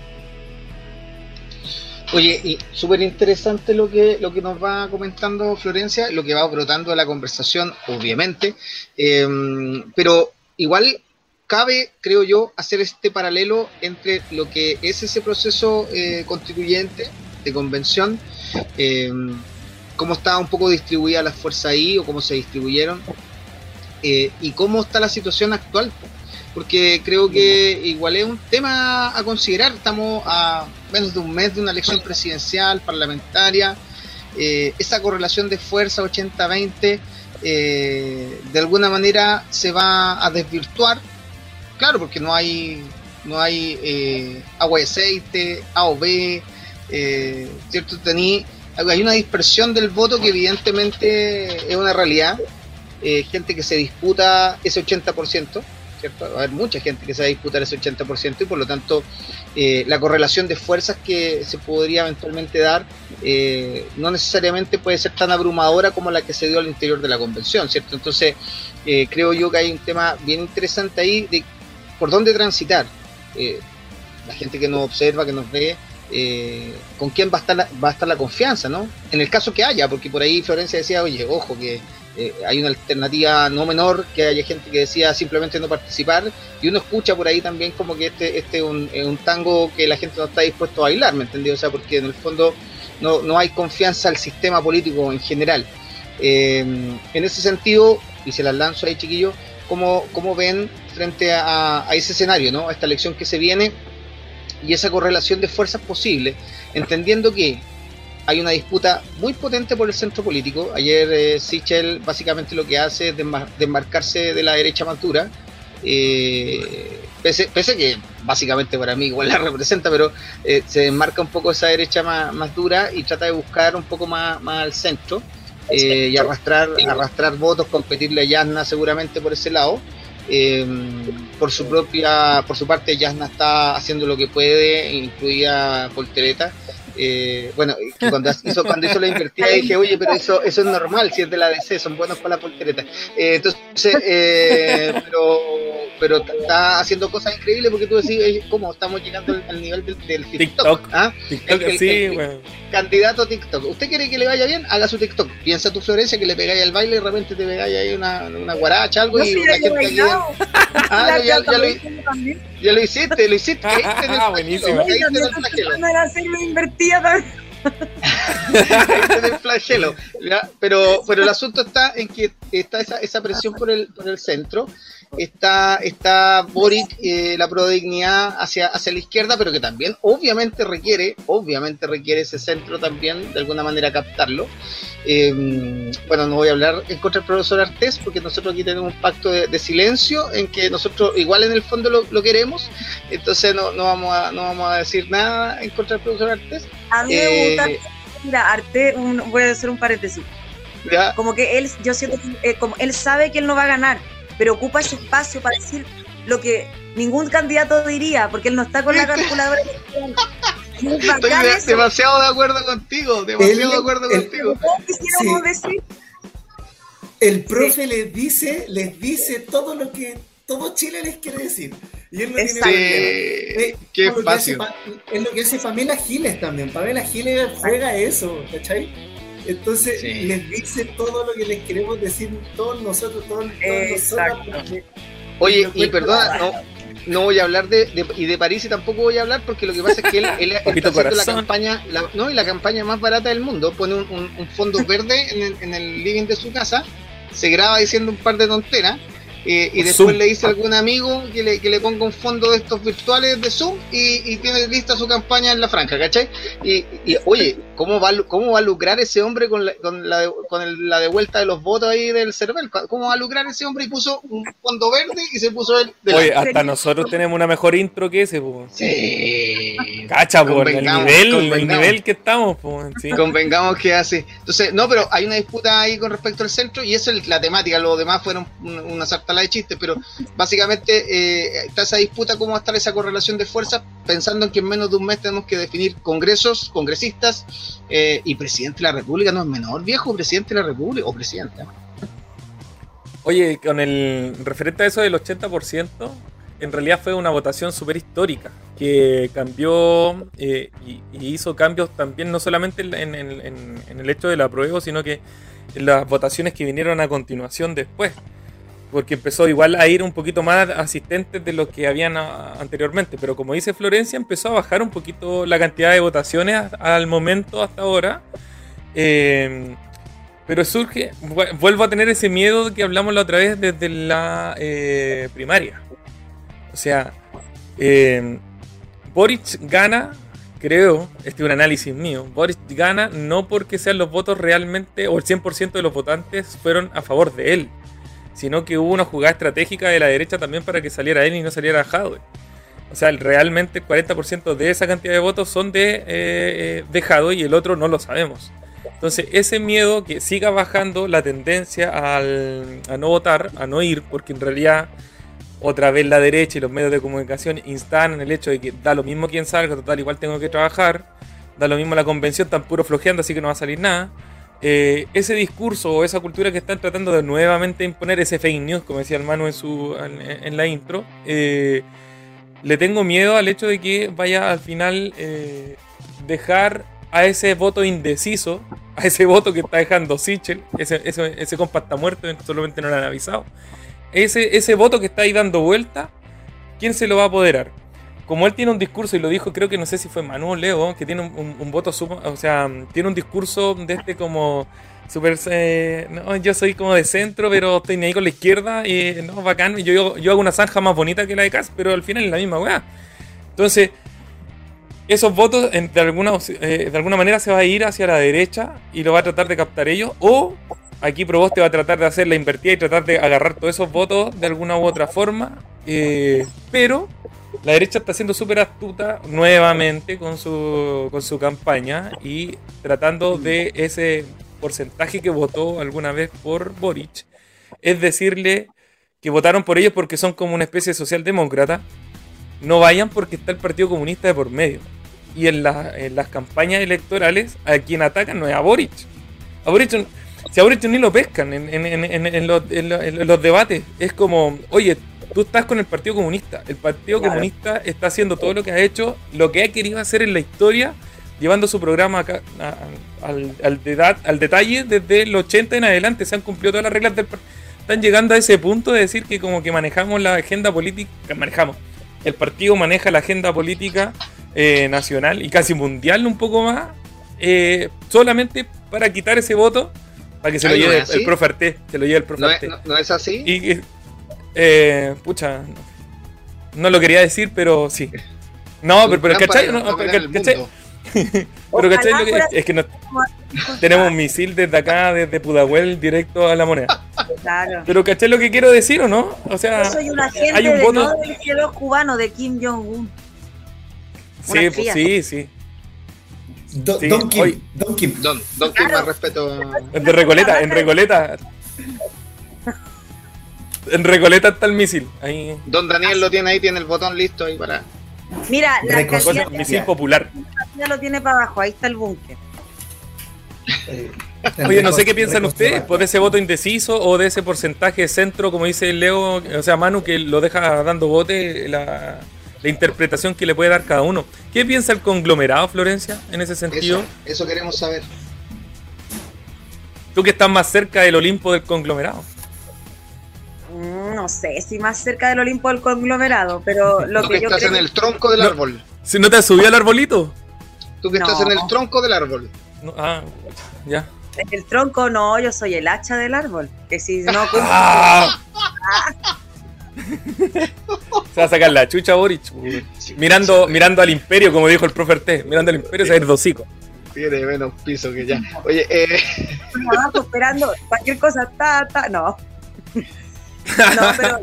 Oye, súper interesante lo que, lo que nos va comentando Florencia, lo que va brotando de la conversación, obviamente, em, pero igual cabe, creo yo, hacer este paralelo entre lo que es ese proceso eh, constituyente de convención, em, cómo está un poco distribuida la fuerza ahí o cómo se distribuyeron, eh, y cómo está la situación actual porque creo que igual es un tema a considerar. Estamos a menos de un mes de una elección presidencial, parlamentaria. Eh, esa correlación de fuerza 80-20 eh, de alguna manera se va a desvirtuar. Claro, porque no hay no hay eh, agua y aceite, A o B, ¿cierto? Tení, hay una dispersión del voto que evidentemente es una realidad. gente que se disputa ese 80%. Va a haber mucha gente que se va a disputar ese 80% y por lo tanto eh, la correlación de fuerzas que se podría eventualmente dar eh, no necesariamente puede ser tan abrumadora como la que se dio al interior de la convención, ¿cierto? Entonces eh, creo yo que hay un tema bien interesante ahí de por dónde transitar. la gente que nos observa, que nos ve, con quién va a, estar la, va a estar la confianza, ¿no? En el caso que haya, porque por ahí Florencia decía, oye, ojo, que eh, hay una alternativa no menor que haya gente que decía simplemente no participar y uno escucha por ahí también como que este, este es un, tango que la gente no está dispuesto a bailar, ¿me entendió? O sea, porque en el fondo no, no hay confianza al sistema político en general. Eh, en ese sentido, y se las lanzo ahí chiquillos, ¿cómo, cómo ven frente a, a, ese escenario, ¿no? a esta elección que se viene y esa correlación de fuerzas posible, entendiendo que hay una disputa muy potente por el centro político. Ayer eh, Sichel básicamente lo que hace es desmarcarse de la derecha más dura. Eh, pese, que básicamente para mí igual la representa, pero eh, se desmarca un poco esa derecha más, dura y trata de buscar un poco más, más al centro y arrastrar, arrastrar votos, competirle a Yasna seguramente por ese lado. por su propia, por su parte Yasna está haciendo lo que puede, incluida Poltereta, eh, bueno, cuando hizo, cuando hizo la invertida dije, oye, pero eso, eso es normal, si es de la DC, son buenos para la poltereta. Eh, entonces, eh, pero, pero está haciendo cosas increíbles porque tú decís, ¿cómo estamos llegando al, nivel del, TikTok? TikTok, ¿ah? sí, Candidato a TikTok. ¿Usted quiere que le vaya bien? Haga su TikTok. Piensa tu Florencia que le pegáis al baile y de repente te pegáis ahí una, una guaracha, algo y la gente Ah, ya, ya, lo, ya, lo, hiciste, lo hiciste. El Ah, buenísimo. El hacerme invertida también. Flagelo. Pero, pero el asunto está en que está esa, esa presión por el, por el centro. Está, está Boric, eh, la prodignidad hacia, hacia la izquierda, pero que también obviamente requiere, obviamente requiere ese centro también, de alguna manera captarlo. Eh, bueno, no voy a hablar en contra del profesor Artés, porque nosotros aquí tenemos un pacto de, de silencio en que nosotros igual en el fondo lo, lo queremos, entonces no, no, vamos a, no vamos a decir nada en contra del profesor Artés. A mí me gusta, mira, Arte, un- voy a hacer un paréntesis. ¿ya? Como que él, yo siento que eh, como él sabe que él no va a ganar, pero ocupa ese espacio para decir lo que ningún candidato diría, porque él no está con la calculadora. Es Estoy de- demasiado de acuerdo contigo, demasiado El- de acuerdo el- contigo. Sí. decir, El profe les dice, les dice todo lo que todo Chile les quiere decir. Y él no Exacto. tiene. Eh, qué fácil. Es lo que hace Pamela Giles también. Pamela Giles juega eso, ¿cachai? Entonces Sí. les dice todo lo que les queremos decir todos nosotros, todos, todos Exacto. nosotros. Oye, y perdona, no, no voy a hablar de, de- y de París y tampoco voy a hablar porque lo que pasa es que él, él está haciendo la campaña, la, no, y la campaña más barata del mundo, pone un, un- un fondo verde en el, en el living de su casa, se graba diciendo un par de tonteras, eh, y después Zoom. le dice a algún amigo que le, que le ponga un fondo de estos virtuales de Zoom y, y tiene lista su campaña en la franja, ¿cachai? Y, y, oye, ¿cómo va, ¿cómo va a lucrar ese hombre con la, con la, de- con el- la devuelta de los votos ahí del CERVEL? ¿Cómo va a lucrar ese hombre y puso un fondo verde y se puso él de Oye, hasta nosotros tenemos una mejor intro que ese, po. Sí. Cacha, por el nivel, el nivel que estamos, po. Sí. Convengamos que hace. Entonces, no, pero hay una disputa ahí con respecto al centro y eso es la temática. Los demás fueron un- una sartala de chistes, pero básicamente eh, está esa disputa, cómo va a estar esa correlación de fuerzas, pensando en que en menos de un mes tenemos que definir congresos, congresistas eh, y presidente de la República. No es menor, viejo, presidente de la República o presidenta. Oye, con el referente a eso del 80%, en realidad fue una votación súper histórica, que cambió eh, y, y hizo cambios también, no solamente en, en- en- en el hecho del apruebo, sino que en las votaciones que vinieron a continuación después. Porque empezó igual a ir un poquito más asistentes de lo que habían anteriormente. Pero como dice Florencia, empezó a bajar un poquito la cantidad de votaciones al momento hasta ahora. Eh, pero surge, vu- vuelvo a tener ese miedo que hablamos la otra vez desde la eh, primaria. O sea, eh, Boric gana, creo, este es un análisis mío, Boric gana no porque sean los votos realmente, o el 100% de los votantes fueron a favor de él, sino que hubo una jugada estratégica de la derecha también para que saliera él y no saliera Jadwe. O sea, realmente el 40% de esa cantidad de votos son de, eh, eh, y el otro no lo sabemos. Entonces, ese miedo que siga bajando la tendencia al- a no votar, a no ir, porque en realidad otra vez la derecha y los medios de comunicación instan en el hecho de que da lo mismo quien salga, total, igual tengo que trabajar, da lo mismo la convención, tan puro flojeando, así que no va a salir nada. Eh, ese discurso o esa cultura que están tratando de nuevamente imponer, ese fake news, como decía el Manu en, su, en, la intro, eh, le tengo miedo al hecho de que vaya al final eh, dejar a ese voto indeciso, a ese voto que está dejando Sichel, ese, ese, compa muerto, solamente no lo han avisado. Ese, ese voto que está ahí dando vuelta, ¿quién se lo va a apoderar? Como él tiene un discurso, y lo dijo, creo que no sé si fue Manu o Leo, que tiene un, voto, supo- o sea, tiene un discurso de este como super, eh, no, yo soy como de centro, pero estoy ahí con la izquierda, y no, bacán, y yo, yo, hago una zanja más bonita que la de Cas, pero al final es la misma weá. Entonces, esos votos de, alguna, eh, de alguna manera se va a ir hacia la derecha y lo va a tratar de captar ellos. O aquí Proboste va a tratar de hacer la invertida y tratar de agarrar todos esos votos de alguna u otra forma. eh, pero la derecha está siendo súper astuta nuevamente con su, con su campaña y tratando de ese porcentaje que votó alguna vez por Boric. Es decirle que votaron por ellos porque son como una especie de socialdemócrata. No vayan porque está el Partido Comunista de por medio y en, la- en las campañas electorales a quien atacan no es a Boric. A Boric si a Boric ni lo pescan en, en- en- los, los- en los debates, es como, oye, tú estás con el Partido Comunista. El Partido Claro. Comunista está haciendo todo lo que ha hecho, lo que ha querido hacer en la historia, llevando su programa acá, a- al, al deda- al detalle desde el 80 en adelante. Se han cumplido todas las reglas del están llegando a ese punto de decir que como que manejamos la agenda política, manejamos, el partido maneja la agenda política eh, nacional y casi mundial un poco más, eh, solamente para quitar ese voto, para que se lo lleve el, profe Arte, se lo lleve el profe ¿No, Es, así? Y, eh, pucha, no, lo quería decir, pero sí. No, pero, pero ¿cachai? pero ¿cachai? Lo que, es que no, tenemos un misil desde acá, desde Pudahuel, directo a la moneda. Claro. Pero ¿cachai lo que quiero decir o no? O sea, Yo soy un agente hay un de voto... no cubano de Kim Jong-un. Sí, pues, sí, sí. Don, Kim, Don Kim. Don, Don Kim, más respeto. De Recoleta, en Recoleta. En Recoleta está el misil. Ahí. Don Daniel lo tiene ahí, tiene el botón listo ahí para. Mira, la misil popular. Ya lo tiene para abajo, ahí está el búnker. Oye, no sé qué piensan ustedes por ese voto indeciso o de ese porcentaje de centro, como dice Leo, o sea, Manu, que lo deja dando bote la, interpretación que le puede dar cada uno. ¿Qué piensa el conglomerado, Florencia, en ese sentido? Eso, queremos saber. Tú que estás más cerca del Olimpo del conglomerado. No sé si más cerca del Olimpo del conglomerado, pero lo Tú que, estás en el tronco del árbol. ¿Si no te has subido al arbolito? Tú que estás en el tronco del árbol. ah, ya. El tronco no, yo soy el hacha del árbol. Que si no. Ah. se va a sacar la chucha Boric. mirando, mirando al imperio, como dijo el profe T. Mirando al imperio se va a ir dosico. Tiene menos piso que ya. Oye, eh. No, esperando cualquier cosa. Ta, ta, no. No, pero.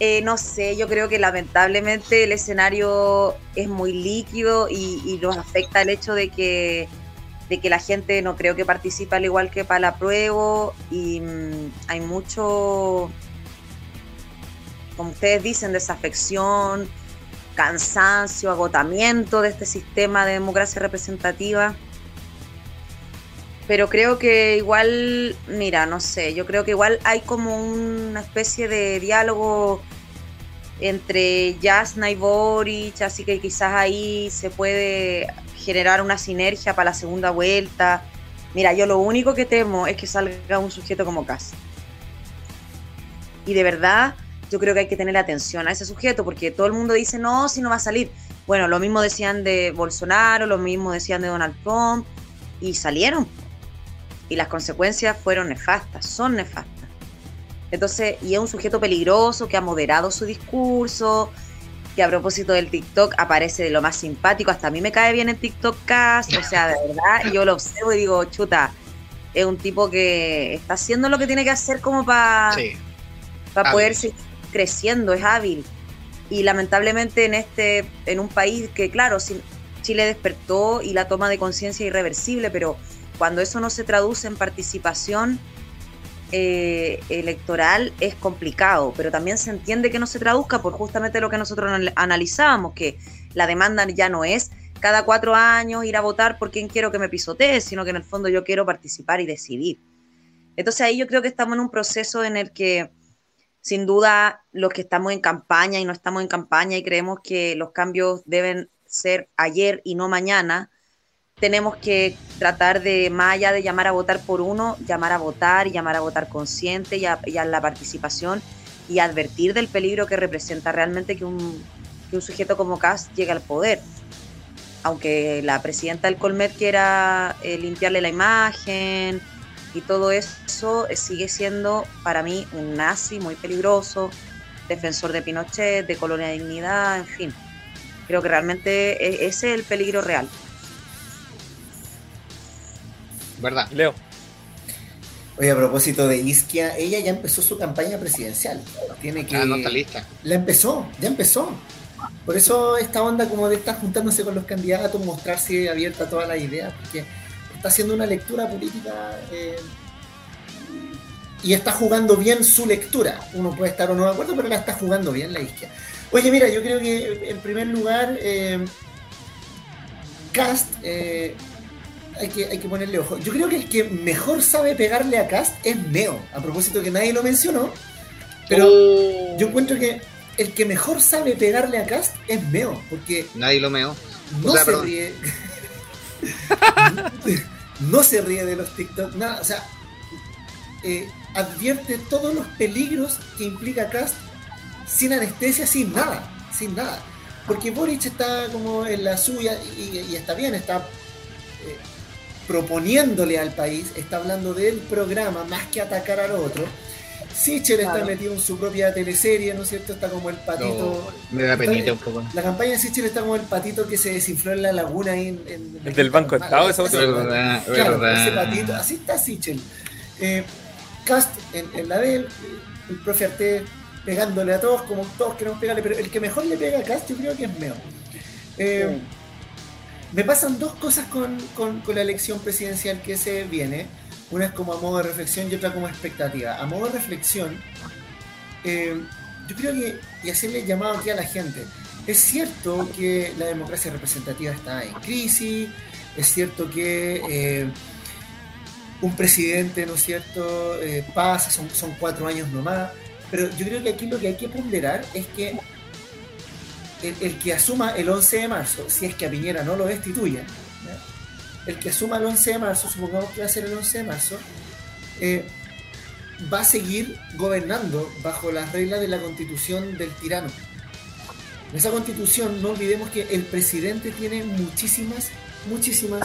Eh, no sé, yo creo que lamentablemente el escenario es muy líquido y, y nos afecta el hecho de que de que la gente no creo que participe al igual que para la prueba y mm, hay mucho, como ustedes dicen, desafección, cansancio, agotamiento de este sistema de democracia representativa. Pero creo que igual, mira, no sé, yo creo que igual hay como una especie de diálogo entre Jasna y Boric, así que quizás ahí se puede generar una sinergia para la segunda vuelta. Mira, yo lo único que temo es que salga un sujeto como Cas. Y de verdad, yo creo que hay que tener atención a ese sujeto, porque todo el mundo dice, no, si no va a salir. Bueno, lo mismo decían de Bolsonaro, lo mismo decían de Donald Trump, y salieron. Y las consecuencias fueron nefastas, son nefastas. Entonces, y es un sujeto peligroso que ha moderado su discurso, que a propósito del TikTok aparece de lo más simpático. Hasta a mí me cae bien el TikTok cast, o sea, de verdad, yo lo observo y digo, chuta, es un tipo que está haciendo lo que tiene que hacer como para poder seguir creciendo, es hábil. Y lamentablemente en este, en un país que, claro, Chile despertó y la toma de conciencia irreversible, pero cuando eso no se traduce en participación, eh, electoral es complicado, pero también se entiende que no se traduzca por justamente lo que nosotros analizábamos, que la demanda ya no es cada cuatro años ir a votar por quien quiero que me pisotee, sino que en el fondo yo quiero participar y decidir. Entonces ahí yo creo que estamos en un proceso en el que sin duda los que estamos en campaña y no estamos en campaña y creemos que los cambios deben ser ayer y no mañana, tenemos que tratar de, más allá de llamar a votar por uno, llamar a votar y llamar a votar consciente y a, la participación y advertir del peligro que representa realmente que un, que un sujeto como Kass llegue al poder. Aunque la presidenta del Colmet quiera eh, limpiarle la imagen y todo eso, eh, sigue siendo para mí un nazi muy peligroso, defensor de Pinochet, de Colonia Dignidad, en fin. Creo que realmente e, ese es el peligro real. ¿Verdad? Leo. Oye, a propósito de Isquia, ella ya empezó su campaña presidencial. Tiene que. Ah, no está lista. La empezó, ya empezó. Por eso esta onda como de estar juntándose con los candidatos, mostrarse abierta a todas las ideas, porque está haciendo una lectura política eh, y está jugando bien su lectura. Uno puede estar o no de acuerdo, pero la está jugando bien la Isquia. Oye, mira, yo creo que en primer lugar, eh, Cast eh, hay que, hay que ponerle ojo. Yo creo que el que mejor sabe pegarle a Cast es Meo. A propósito que nadie lo mencionó. Pero oh. yo encuentro que el que mejor sabe pegarle a Cast es Meo. Porque. Nadie lo meo. No se ríe. no se ríe de los TikTok. Nada, o sea. Eh, advierte todos los peligros que implica Cast sin anestesia, sin nada, sin nada. Porque Boric está como en la suya y, está bien, está eh, proponiéndole al país, está hablando del programa más que atacar al otro. Sichel está metido en su propia teleserie, ¿no es cierto? Está como el patito. me da penita un poco. La campaña de Sichel está como el patito que se desinfló en la laguna ahí en. el del Banco de Estado, esa verdad, claro, ese patito, así está Sichel. Eh, Cast en, la de él, el profe Arte pegándole a todos, como todos queremos pegarle, pero el que mejor le pega a Cast yo creo que es Meo. Eh, me pasan dos cosas con, la elección presidencial que se viene. Una es como a modo de reflexión y otra como expectativa. A modo de reflexión, eh, yo creo que, y hacerle llamado aquí a la gente, es cierto que la democracia representativa está en crisis, es cierto que eh, un presidente, ¿no es cierto?, eh, pasa, son, son cuatro años nomás, pero yo creo que aquí lo que hay que ponderar es que el, que asuma el 11 de marzo, si es que a Piñera no lo destituye, el que asuma el 11 de marzo, supongamos que va a ser el 11 de marzo, eh, va a seguir gobernando bajo las reglas de la constitución del tirano. En esa constitución no olvidemos que el presidente tiene muchísimas, muchísimas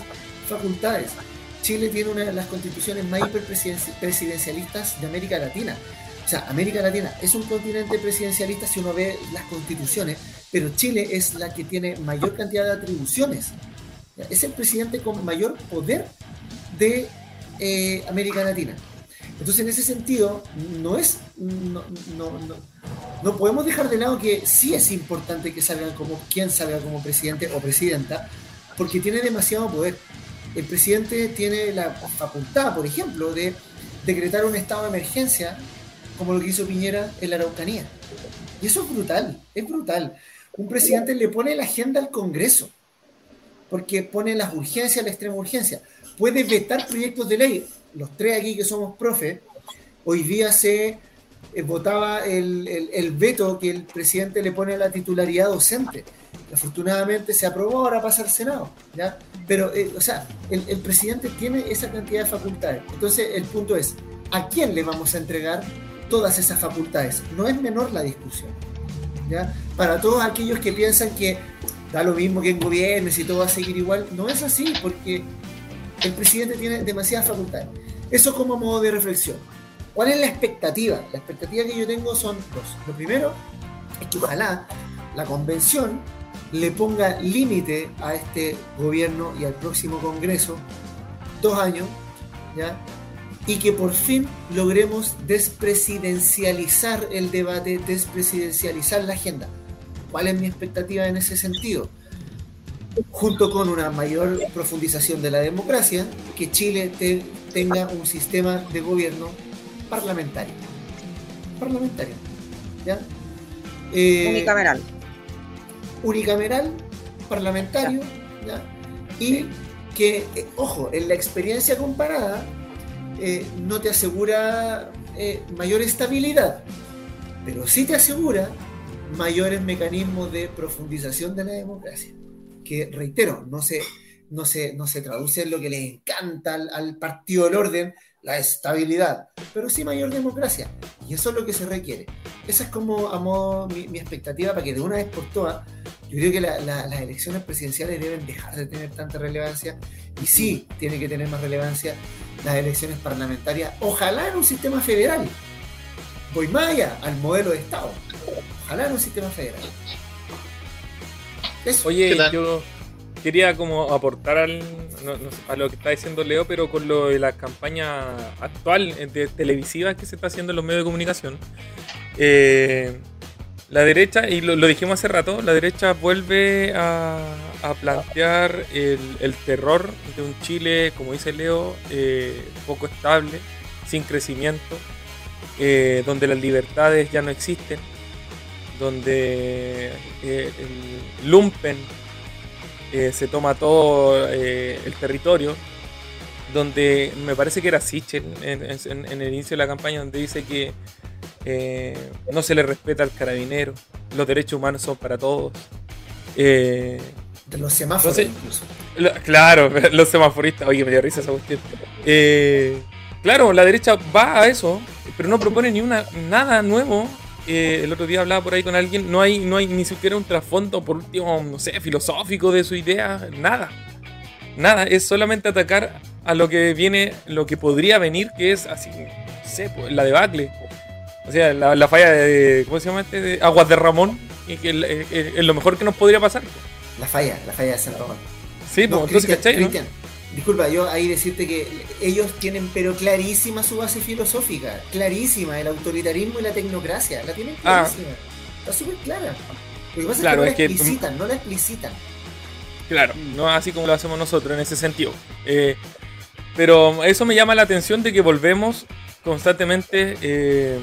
facultades. Chile tiene una de las constituciones más hiperpresidencialistas de América Latina. O sea, América Latina es un continente presidencialista si uno ve las constituciones, pero Chile es la que tiene mayor cantidad de atribuciones. Es el presidente con mayor poder de eh, América Latina. Entonces, en ese sentido, no es. No, no, podemos dejar de lado que sí es importante que salga como quien salga como presidente o presidenta, porque tiene demasiado poder. El presidente tiene la facultad, por ejemplo, de decretar un estado de emergencia, como lo que hizo Piñera en la Araucanía. Y eso es brutal, es brutal. Un presidente le pone la agenda al Congreso, porque pone las urgencias, la extrema urgencia. Puede vetar proyectos de ley los tres aquí que somos profe, hoy día se eh, votaba el, veto que el presidente le pone a la titularidad docente. Afortunadamente se aprobó, ahora pasa al Senado. Pero, eh, o sea, el, el, presidente tiene esa cantidad de facultades. Entonces, el punto es, ¿a quién le vamos a entregar todas esas facultades? No es menor la discusión. Para todos aquellos que piensan que da lo mismo que en gobierno, si todo va a seguir igual, no es así, porque el presidente tiene demasiadas facultades. Eso como modo de reflexión. ¿Cuál es la expectativa? La expectativa que yo tengo son dos. Lo primero es que ojalá la convención le ponga límite a este gobierno y al próximo Congreso, dos años, ¿ya? Y que por fin logremos despresidencializar el debate, despresidencializar la agenda. ¿Cuál es mi expectativa en ese sentido? junto con una mayor profundización de la democracia, que Chile tenga un sistema de gobierno parlamentario. Parlamentario. ¿ya? Eh, unicameral. Unicameral, parlamentario, ¿ya? y que, eh, ojo, en la experiencia comparada eh, no te asegura mayor estabilidad, pero sí te asegura mayores mecanismos de profundización de la democracia que, reitero, no se, no se, no se traduce en lo que le encanta al, partido del orden, la estabilidad, pero sí mayor democracia. Y eso es lo que se requiere. Esa es como a modo mi, expectativa para que de una vez por todas, yo creo que las elecciones presidenciales deben dejar de tener tanta relevancia y sí tiene que tener más relevancia las elecciones parlamentarias, ojalá en un sistema federal. Voy más allá, al modelo de Estado. Ojalá en un sistema federal. Oye, yo quería como aportar al, a lo que está diciendo Leo, pero con lo de la campaña actual de televisiva que se está haciendo en los medios de comunicación. Eh, la derecha, y lo, dijimos hace rato, la derecha vuelve a, plantear el, terror de un Chile, como dice Leo, eh, poco estable, sin crecimiento, eh, donde las libertades ya no existen donde eh, el Lumpen eh, se toma todo eh, el territorio, donde me parece que era Sichel en, el inicio de la campaña, donde dice que no se le respeta al carabinero, los derechos humanos son para todos. de los semáforos claro, los semaforistas, oye, me dio risa esa cuestión. claro, la derecha va a eso, pero no propone ni una nada nuevo. Eh, el otro día hablaba por ahí con alguien, no hay, no hay ni siquiera un trasfondo, por último, no sé, filosófico de su idea, nada. Nada, es solamente atacar a lo que viene, lo que podría venir, que es así, no sé, la debacle. O sea, la, falla de, ¿cómo se llama este? De Aguas de Ramón, que es, lo mejor que nos podría pasar. La falla, la falla de San Ramón. Sí, pues, entonces, ¿cachai? Disculpa, yo ahí decirte que ellos tienen pero clarísima su base filosófica, clarísima, el autoritarismo y la tecnocracia, la tienen ah. clarísima, está súper clara. Lo que pasa claro, es que no la explicitan, no la explicitan. Claro, no así como lo hacemos nosotros en ese sentido. Eh, pero eso me llama la atención de que volvemos constantemente. Eh,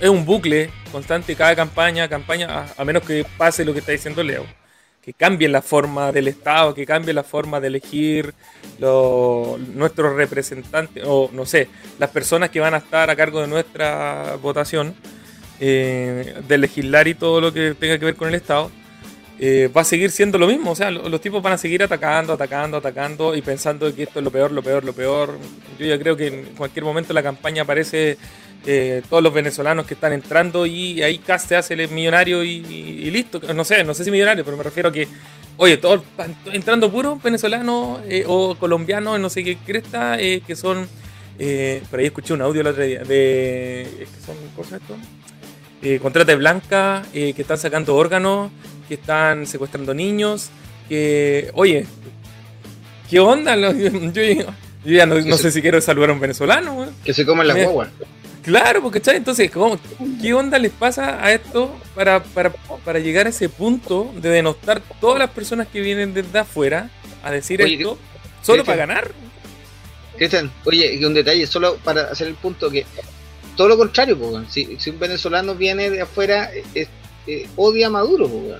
es un bucle constante, cada campaña, campaña, a menos que pase lo que está diciendo Leo que cambie la forma del Estado, que cambie la forma de elegir nuestros representantes, o no sé, las personas que van a estar a cargo de nuestra votación, eh, de legislar y todo lo que tenga que ver con el Estado, eh, va a seguir siendo lo mismo. O sea, los, tipos van a seguir atacando, atacando, atacando y pensando que esto es lo peor, lo peor, lo peor. Yo ya creo que en cualquier momento la campaña aparece eh, todos los venezolanos que están entrando y ahí Cast se hace el millonario y, listo. No sé, no sé si millonario, pero me refiero a que, oye, todos entrando puros venezolanos eh, o colombianos, no sé qué cresta, que son. por ahí escuché un audio el otro día de. ¿Qué son cosas esto? contrate blanca, que están sacando órganos que están secuestrando niños, que, oye, ¿qué onda? Yo, ya no, sé si quiero saludar a un venezolano. Que se comen las guaguas. Claro, porque entonces, ¿qué onda les pasa a esto para, para, llegar a ese punto de denostar todas las personas que vienen desde afuera a decir esto solo para ganar? Cristian, oye, un detalle, solo para hacer el punto que todo lo contrario, si, si un venezolano viene de afuera, eh, odia a Maduro, eh,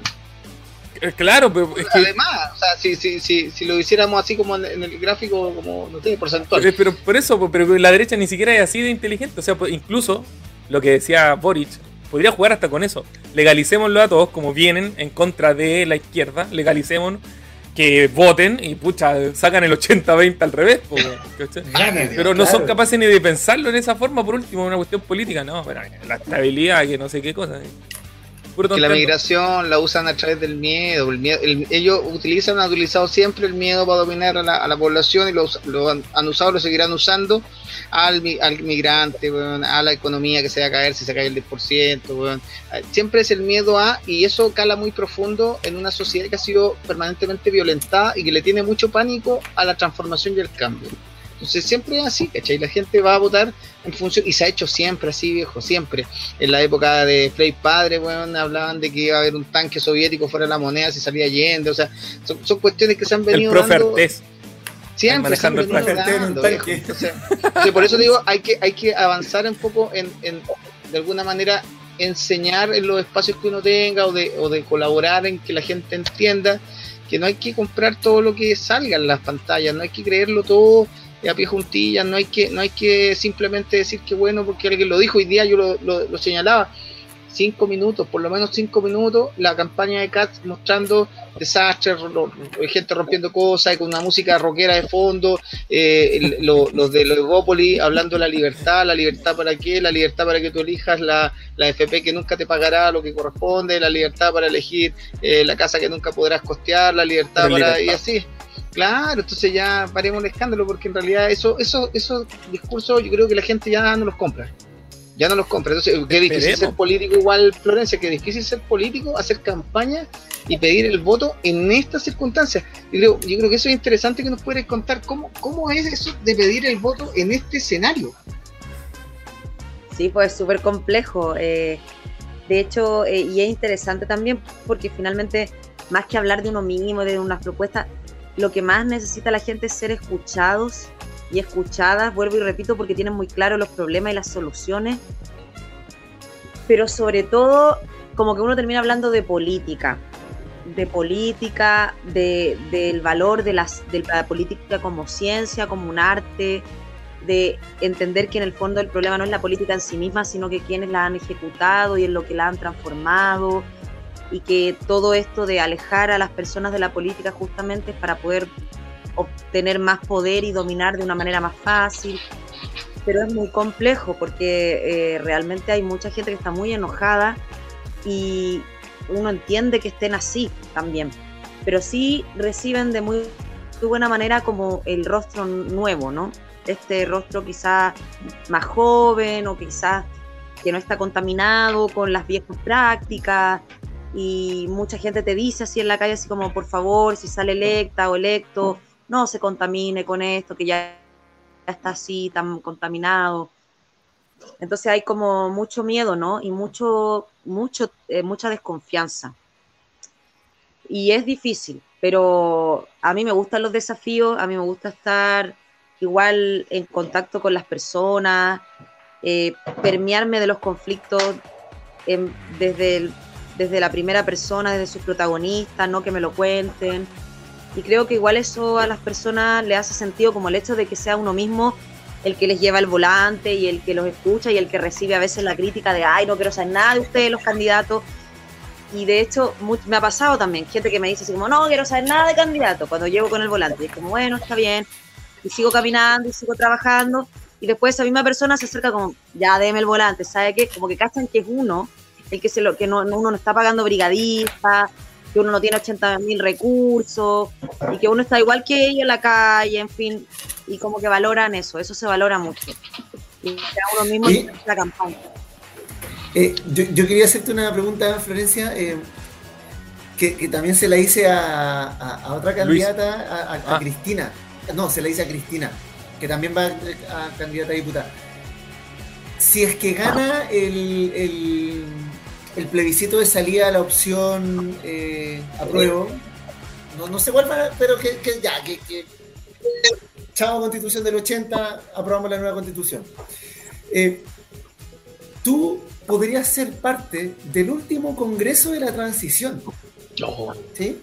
claro, pero es que... Además, o sea, si, si, si, si, lo hiciéramos así como en el gráfico, como, no sé, porcentual. Pero, pero por eso, pero la derecha ni siquiera es así de inteligente. O sea, incluso lo que decía Boric, podría jugar hasta con eso. Legalicémoslo a todos como vienen en contra de la izquierda, legalicemos que voten y pucha, sacan el 80-20 al revés. pero no son capaces ni de pensarlo en esa forma, por último, una cuestión política, no, pero la estabilidad, que no sé qué cosa que la migración la usan a través del miedo. El miedo ellos utilizan, han utilizado siempre el miedo para dominar a la, población y lo, han, usado, lo seguirán usando al, al migrante, a la economía que se va a caer si se cae el 10%. Siempre es el miedo a, y eso cala muy profundo en una sociedad que ha sido permanentemente violentada y que le tiene mucho pánico a la transformación y el cambio. Entonces siempre es así, ¿cachai? La gente va a votar en función, y se ha hecho siempre así, viejo, siempre. En la época de Frey Padre, bueno, hablaban de que iba a haber un tanque soviético fuera de la moneda si salía yendo, o sea, son, cuestiones que se han venido el dando. Siempre se han venido dando, entonces, por eso digo, hay que, hay que avanzar un poco en, en, de alguna manera, enseñar en los espacios que uno tenga o de, o de colaborar en que la gente entienda que no hay que comprar todo lo que salga en las pantallas, no hay que creerlo todo a pie juntillas, no hay que, no hay que simplemente decir que bueno porque alguien lo dijo, hoy día yo lo, lo, señalaba, cinco minutos, por lo menos cinco minutos, la campaña de Cats mostrando desastres, gente rompiendo cosas, con una música rockera de fondo, eh, los de Legópolis hablando de la libertad, la libertad para qué, la libertad para que tú elijas la, la FP que nunca te pagará lo que corresponde, la libertad para elegir eh, la casa que nunca podrás costear, la libertad para... y así. Claro, entonces ya paremos el escándalo porque en realidad eso, eso, esos discursos yo creo que la gente ya no los compra. Ya no los compra. Entonces, qué difícil ser político igual, Florencia, qué difícil ser político, hacer campaña y pedir el voto en estas circunstancias. Yo creo, yo creo que eso es interesante que nos puedes contar cómo, cómo es eso de pedir el voto en este escenario. Sí, pues súper complejo. Eh, de hecho, eh, y es interesante también porque finalmente, más que hablar de uno mínimo, de unas propuestas, lo que más necesita la gente es ser escuchados y escuchadas, vuelvo y repito, porque tienen muy claro los problemas y las soluciones, pero sobre todo como que uno termina hablando de política, de política, de, del valor de, las, de la política como ciencia, como un arte, de entender que en el fondo el problema no es la política en sí misma, sino que quienes la han ejecutado y en lo que la han transformado, y que todo esto de alejar a las personas de la política justamente es para poder obtener más poder y dominar de una manera más fácil. Pero es muy complejo porque eh, realmente hay mucha gente que está muy enojada y uno entiende que estén así también. Pero sí reciben de muy, muy buena manera como el rostro nuevo, ¿no? Este rostro quizás más joven o quizás que no está contaminado con las viejas prácticas, y mucha gente te dice así en la calle, así como, por favor, si sale electa o electo, no se contamine con esto, que ya está así, tan contaminado. Entonces hay como mucho miedo, ¿no? Y mucho, mucho, eh, mucha desconfianza. Y es difícil, pero a mí me gustan los desafíos, a mí me gusta estar igual en contacto con las personas, eh, permearme de los conflictos desde el desde la primera persona, desde sus protagonistas, no que me lo cuenten. Y creo que igual eso a las personas le hace sentido como el hecho de que sea uno mismo el que les lleva el volante y el que los escucha y el que recibe a veces la crítica de, ay, no quiero saber nada de ustedes, los candidatos. Y de hecho, me ha pasado también gente que me dice así como, no quiero saber nada de candidato cuando llevo con el volante. Y es como, bueno, está bien. Y sigo caminando y sigo trabajando. Y después esa misma persona se acerca como, ya déme el volante, ¿sabe qué? Como que cachan que es uno el que, se lo, que no, uno no está pagando brigadistas, que uno no tiene 80 mil recursos y que uno está igual que ellos en la calle, en fin, y como que valoran eso, eso se valora mucho. Y uno mismo la campaña. Eh, yo, quería hacerte una pregunta, Florencia, eh, que, también se la hice a, otra candidata, a, ah. Cristina. No, se la hice a Cristina, que también va a, candidata a diputada. Si es que gana el el plebiscito de salida a la opción eh, apruebo. No, no, sé cuál, pero que, ya, que, que, chao constitución del 80, aprobamos la nueva constitución. Eh, tú podrías ser parte del último congreso de la transición. ¿Sí?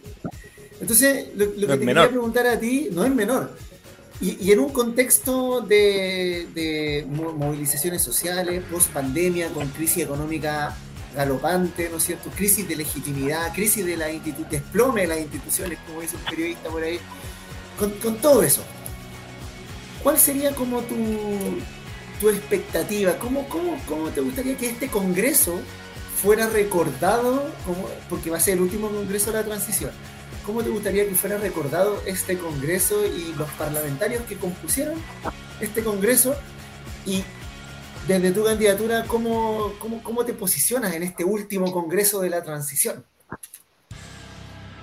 Entonces, lo, que te quería preguntar a ti no es menor. Y, en un contexto de, de movilizaciones sociales, post pandemia, con crisis económica galopante, ¿no es cierto? Crisis de legitimidad, crisis de la desplome de las instituciones, como dice un periodista por ahí. Con, todo eso, ¿cuál sería como tu, tu expectativa? ¿Cómo, cómo, ¿Cómo te gustaría que este Congreso fuera recordado, como, porque va a ser el último Congreso de la transición? ¿Cómo te gustaría que fuera recordado este Congreso y los parlamentarios que compusieron este Congreso? Y desde tu candidatura, ¿cómo, cómo, te posicionas en este último Congreso de la Transición?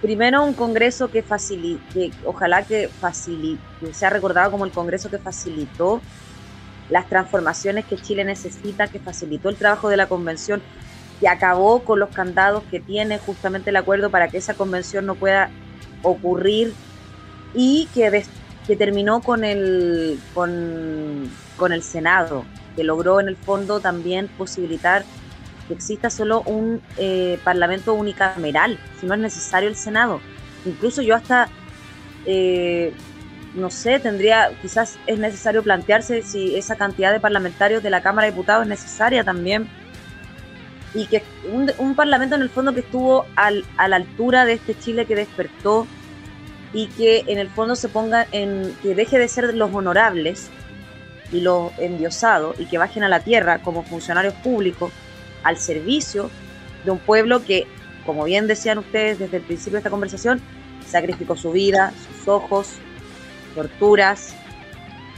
Primero, un Congreso que facilite, ojalá que, facilite, que sea recordado como el Congreso que facilitó las transformaciones que Chile necesita, que facilitó el trabajo de la convención, que acabó con los candados que tiene justamente el acuerdo para que esa convención no pueda ocurrir y que, que terminó con el, con, con el Senado que logró en el fondo también posibilitar que exista solo un eh, parlamento unicameral, si no es necesario el Senado. Incluso yo hasta, eh, no sé, tendría, quizás es necesario plantearse si esa cantidad de parlamentarios de la Cámara de Diputados es necesaria también. Y que un, parlamento en el fondo que estuvo al, a la altura de este Chile que despertó y que en el fondo se ponga en, que deje de ser los honorables y los endiosados y que bajen a la tierra como funcionarios públicos al servicio de un pueblo que, como bien decían ustedes desde el principio de esta conversación, sacrificó su vida, sus ojos, torturas,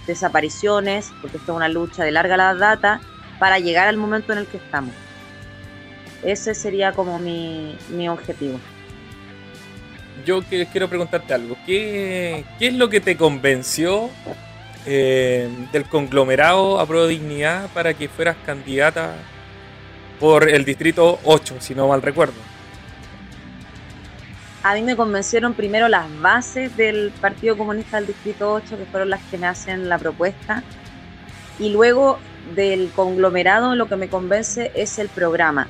desapariciones, porque esto es una lucha de larga data, para llegar al momento en el que estamos. Ese sería como mi, mi objetivo. Yo quiero preguntarte algo. ¿Qué, ¿Qué es lo que te convenció eh, del conglomerado a Pro Dignidad para que fueras candidata por el distrito 8, si no mal recuerdo. A mí me convencieron primero las bases del Partido Comunista del Distrito 8, que fueron las que me hacen la propuesta, y luego del conglomerado lo que me convence es el programa.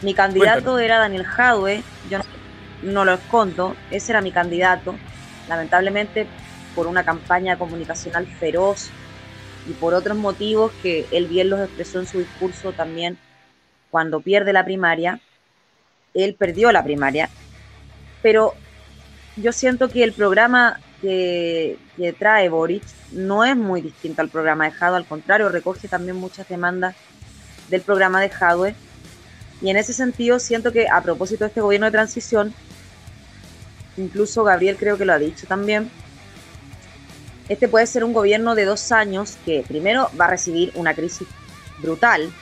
Mi candidato era Daniel Jadwe, yo no, no lo escondo, ese era mi candidato. Lamentablemente por una campaña comunicacional feroz y por otros motivos que él bien los expresó en su discurso también cuando pierde la primaria. Él perdió la primaria, pero yo siento que el programa que, trae Boric no es muy distinto al programa de Jadwe, al contrario, recoge también muchas demandas del programa de Jadwe. Y en ese sentido siento que a propósito de este gobierno de transición, incluso Gabriel creo que lo ha dicho también, este puede ser un gobierno de dos años que primero va a recibir una crisis brutal,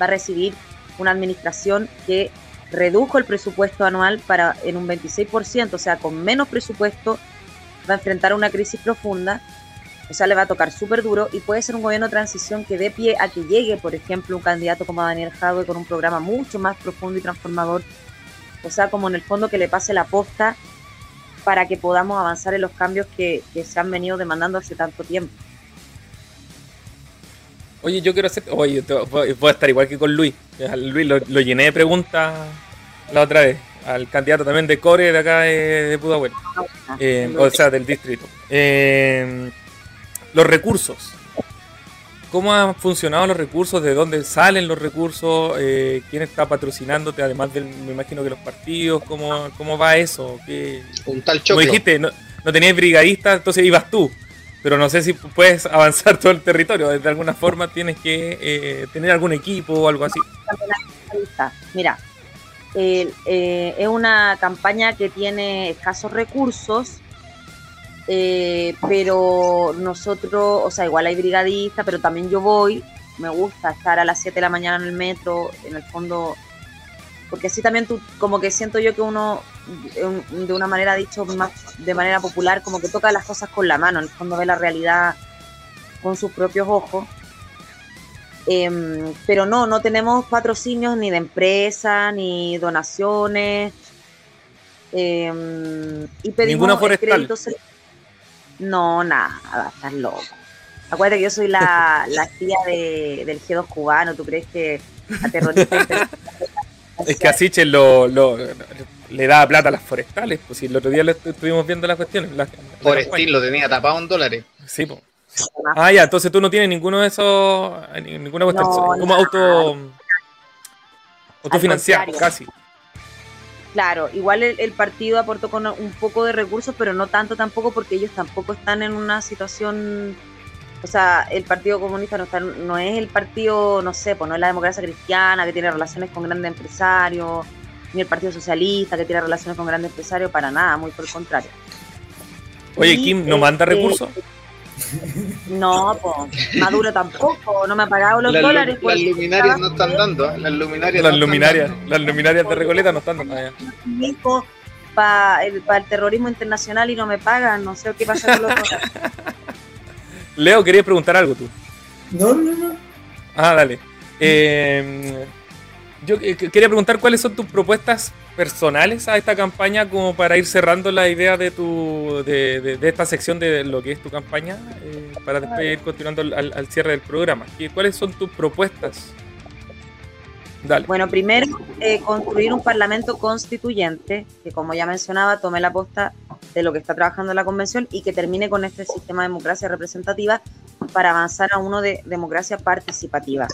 va a recibir una administración que redujo el presupuesto anual para en un 26%, o sea, con menos presupuesto va a enfrentar una crisis profunda, o sea, le va a tocar súper duro y puede ser un gobierno de transición que dé pie a que llegue, por ejemplo, un candidato como Daniel Jadwe con un programa mucho más profundo y transformador, o sea, como en el fondo que le pase la posta para que podamos avanzar en los cambios que, se han venido demandando hace tanto tiempo. Oye, yo quiero hacer. Oye, voy a estar igual que con Luis. Luis lo, llené de preguntas la otra vez. Al candidato también de Core de acá de, Pudahuel. Eh, o sea, del distrito. Eh, los recursos. ¿Cómo han funcionado los recursos? ¿De dónde salen los recursos? Eh, ¿Quién está patrocinándote? Además del, me imagino que los partidos, ¿cómo, cómo va eso? Un tal choque. Como dijiste, no, no tenías brigadistas, entonces ibas tú. Pero no sé si puedes avanzar todo el territorio. De alguna forma tienes que eh, tener algún equipo o algo así. Mira, eh, es una campaña que tiene escasos recursos eh, pero nosotros, o sea, igual hay brigadistas, pero también yo voy, me gusta estar a las 7 de la mañana en el metro, en el fondo, porque así también tú, como que siento yo que uno, de una manera dicho más de manera popular, como que toca las cosas con la mano, en el fondo ve la realidad con sus propios ojos. Em, pero no, no tenemos patrocinios ni de empresa, ni donaciones. Em, y pedimos Ninguna forestal. No, nada, estás loco. Acuérdate que yo soy la, la tía de, del G2 cubano, ¿tú crees que a terroristas Es que así lo, lo, le da plata a las forestales, pues si el otro día estuvimos viendo las cuestiones. Forestil lo tenía tapado en dólares. Sí, pues. Ah, ya, entonces tú no tienes ninguno de esos, ninguna cuestión, como auto, autofinanciado, casi. Claro, igual el, partido aportó con un poco de recursos, pero no tanto tampoco porque ellos tampoco están en una situación, o sea, el Partido Comunista no, está, no es el partido, no sé, pues no es la democracia cristiana que tiene relaciones con grandes empresarios, ni el Partido Socialista que tiene relaciones con grandes empresarios, para nada, muy por el contrario. Oye, Kim, ¿no manda este, recursos? No, pues, Maduro tampoco, no me ha pagado los dólares. Las luminarias no están dando, ¿eh? las luminarias. Las luminarias, las luminarias de Recoleta no están dando. Para el, el, terrorismo internacional y no me pagan, no sé qué pasa con los dólares. Leo, querías preguntar algo tú. No, no, no. Ah, dale. Eh, yo quería preguntar cuáles son tus propuestas personales a esta campaña como para ir cerrando la idea de tu de, esta sección de lo que es tu campaña eh, para después ir continuando al, cierre del programa. ¿Cuáles son tus propuestas? Dale. Bueno, primero, eh, construir un parlamento constituyente que, como ya mencionaba, tome la posta de lo que está trabajando la convención y que termine con este sistema de democracia representativa para avanzar a uno de democracia participativa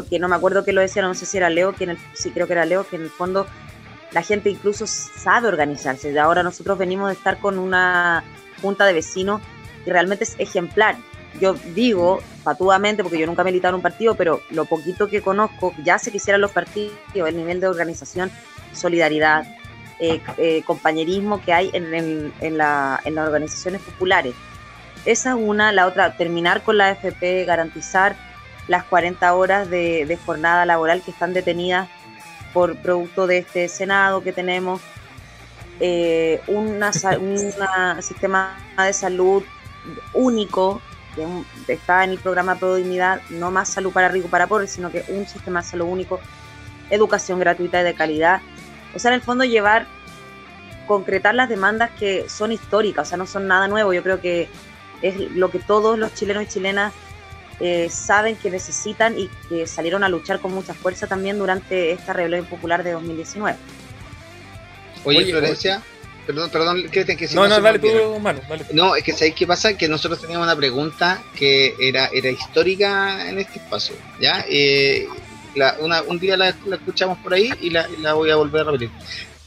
porque no me acuerdo que lo decía, no sé si era Leo, que en el, sí creo que era Leo, que en el fondo la gente incluso sabe organizarse. Ahora nosotros venimos de estar con una junta de vecinos y realmente es ejemplar. Yo digo patuamente, porque yo nunca he militado en un partido, pero lo poquito que conozco, ya se quisieran los partidos, el nivel de organización, solidaridad, eh, eh, compañerismo que hay en, en, en, la, en las organizaciones populares. Esa es una, la otra, terminar con la AFP, garantizar las 40 horas de, jornada laboral que están detenidas por producto de este Senado que tenemos, eh, un sistema de salud único, que está en el programa Pro Dignidad, no más salud para rico para pobres, sino que un sistema de salud único, educación gratuita y de calidad. O sea, en el fondo llevar, concretar las demandas que son históricas, o sea, no son nada nuevo. Yo creo que es lo que todos los chilenos y chilenas eh, saben que necesitan y que salieron a luchar con mucha fuerza también durante esta rebelión popular de 2019. Oye, Florencia, perdón, perdón, que No, no, dale tú, mano, No, es que ¿sabéis qué pasa? Que nosotros teníamos una pregunta que era, era histórica en este espacio, ¿ya? Eh, un día la, escuchamos por ahí y la, voy a volver a repetir.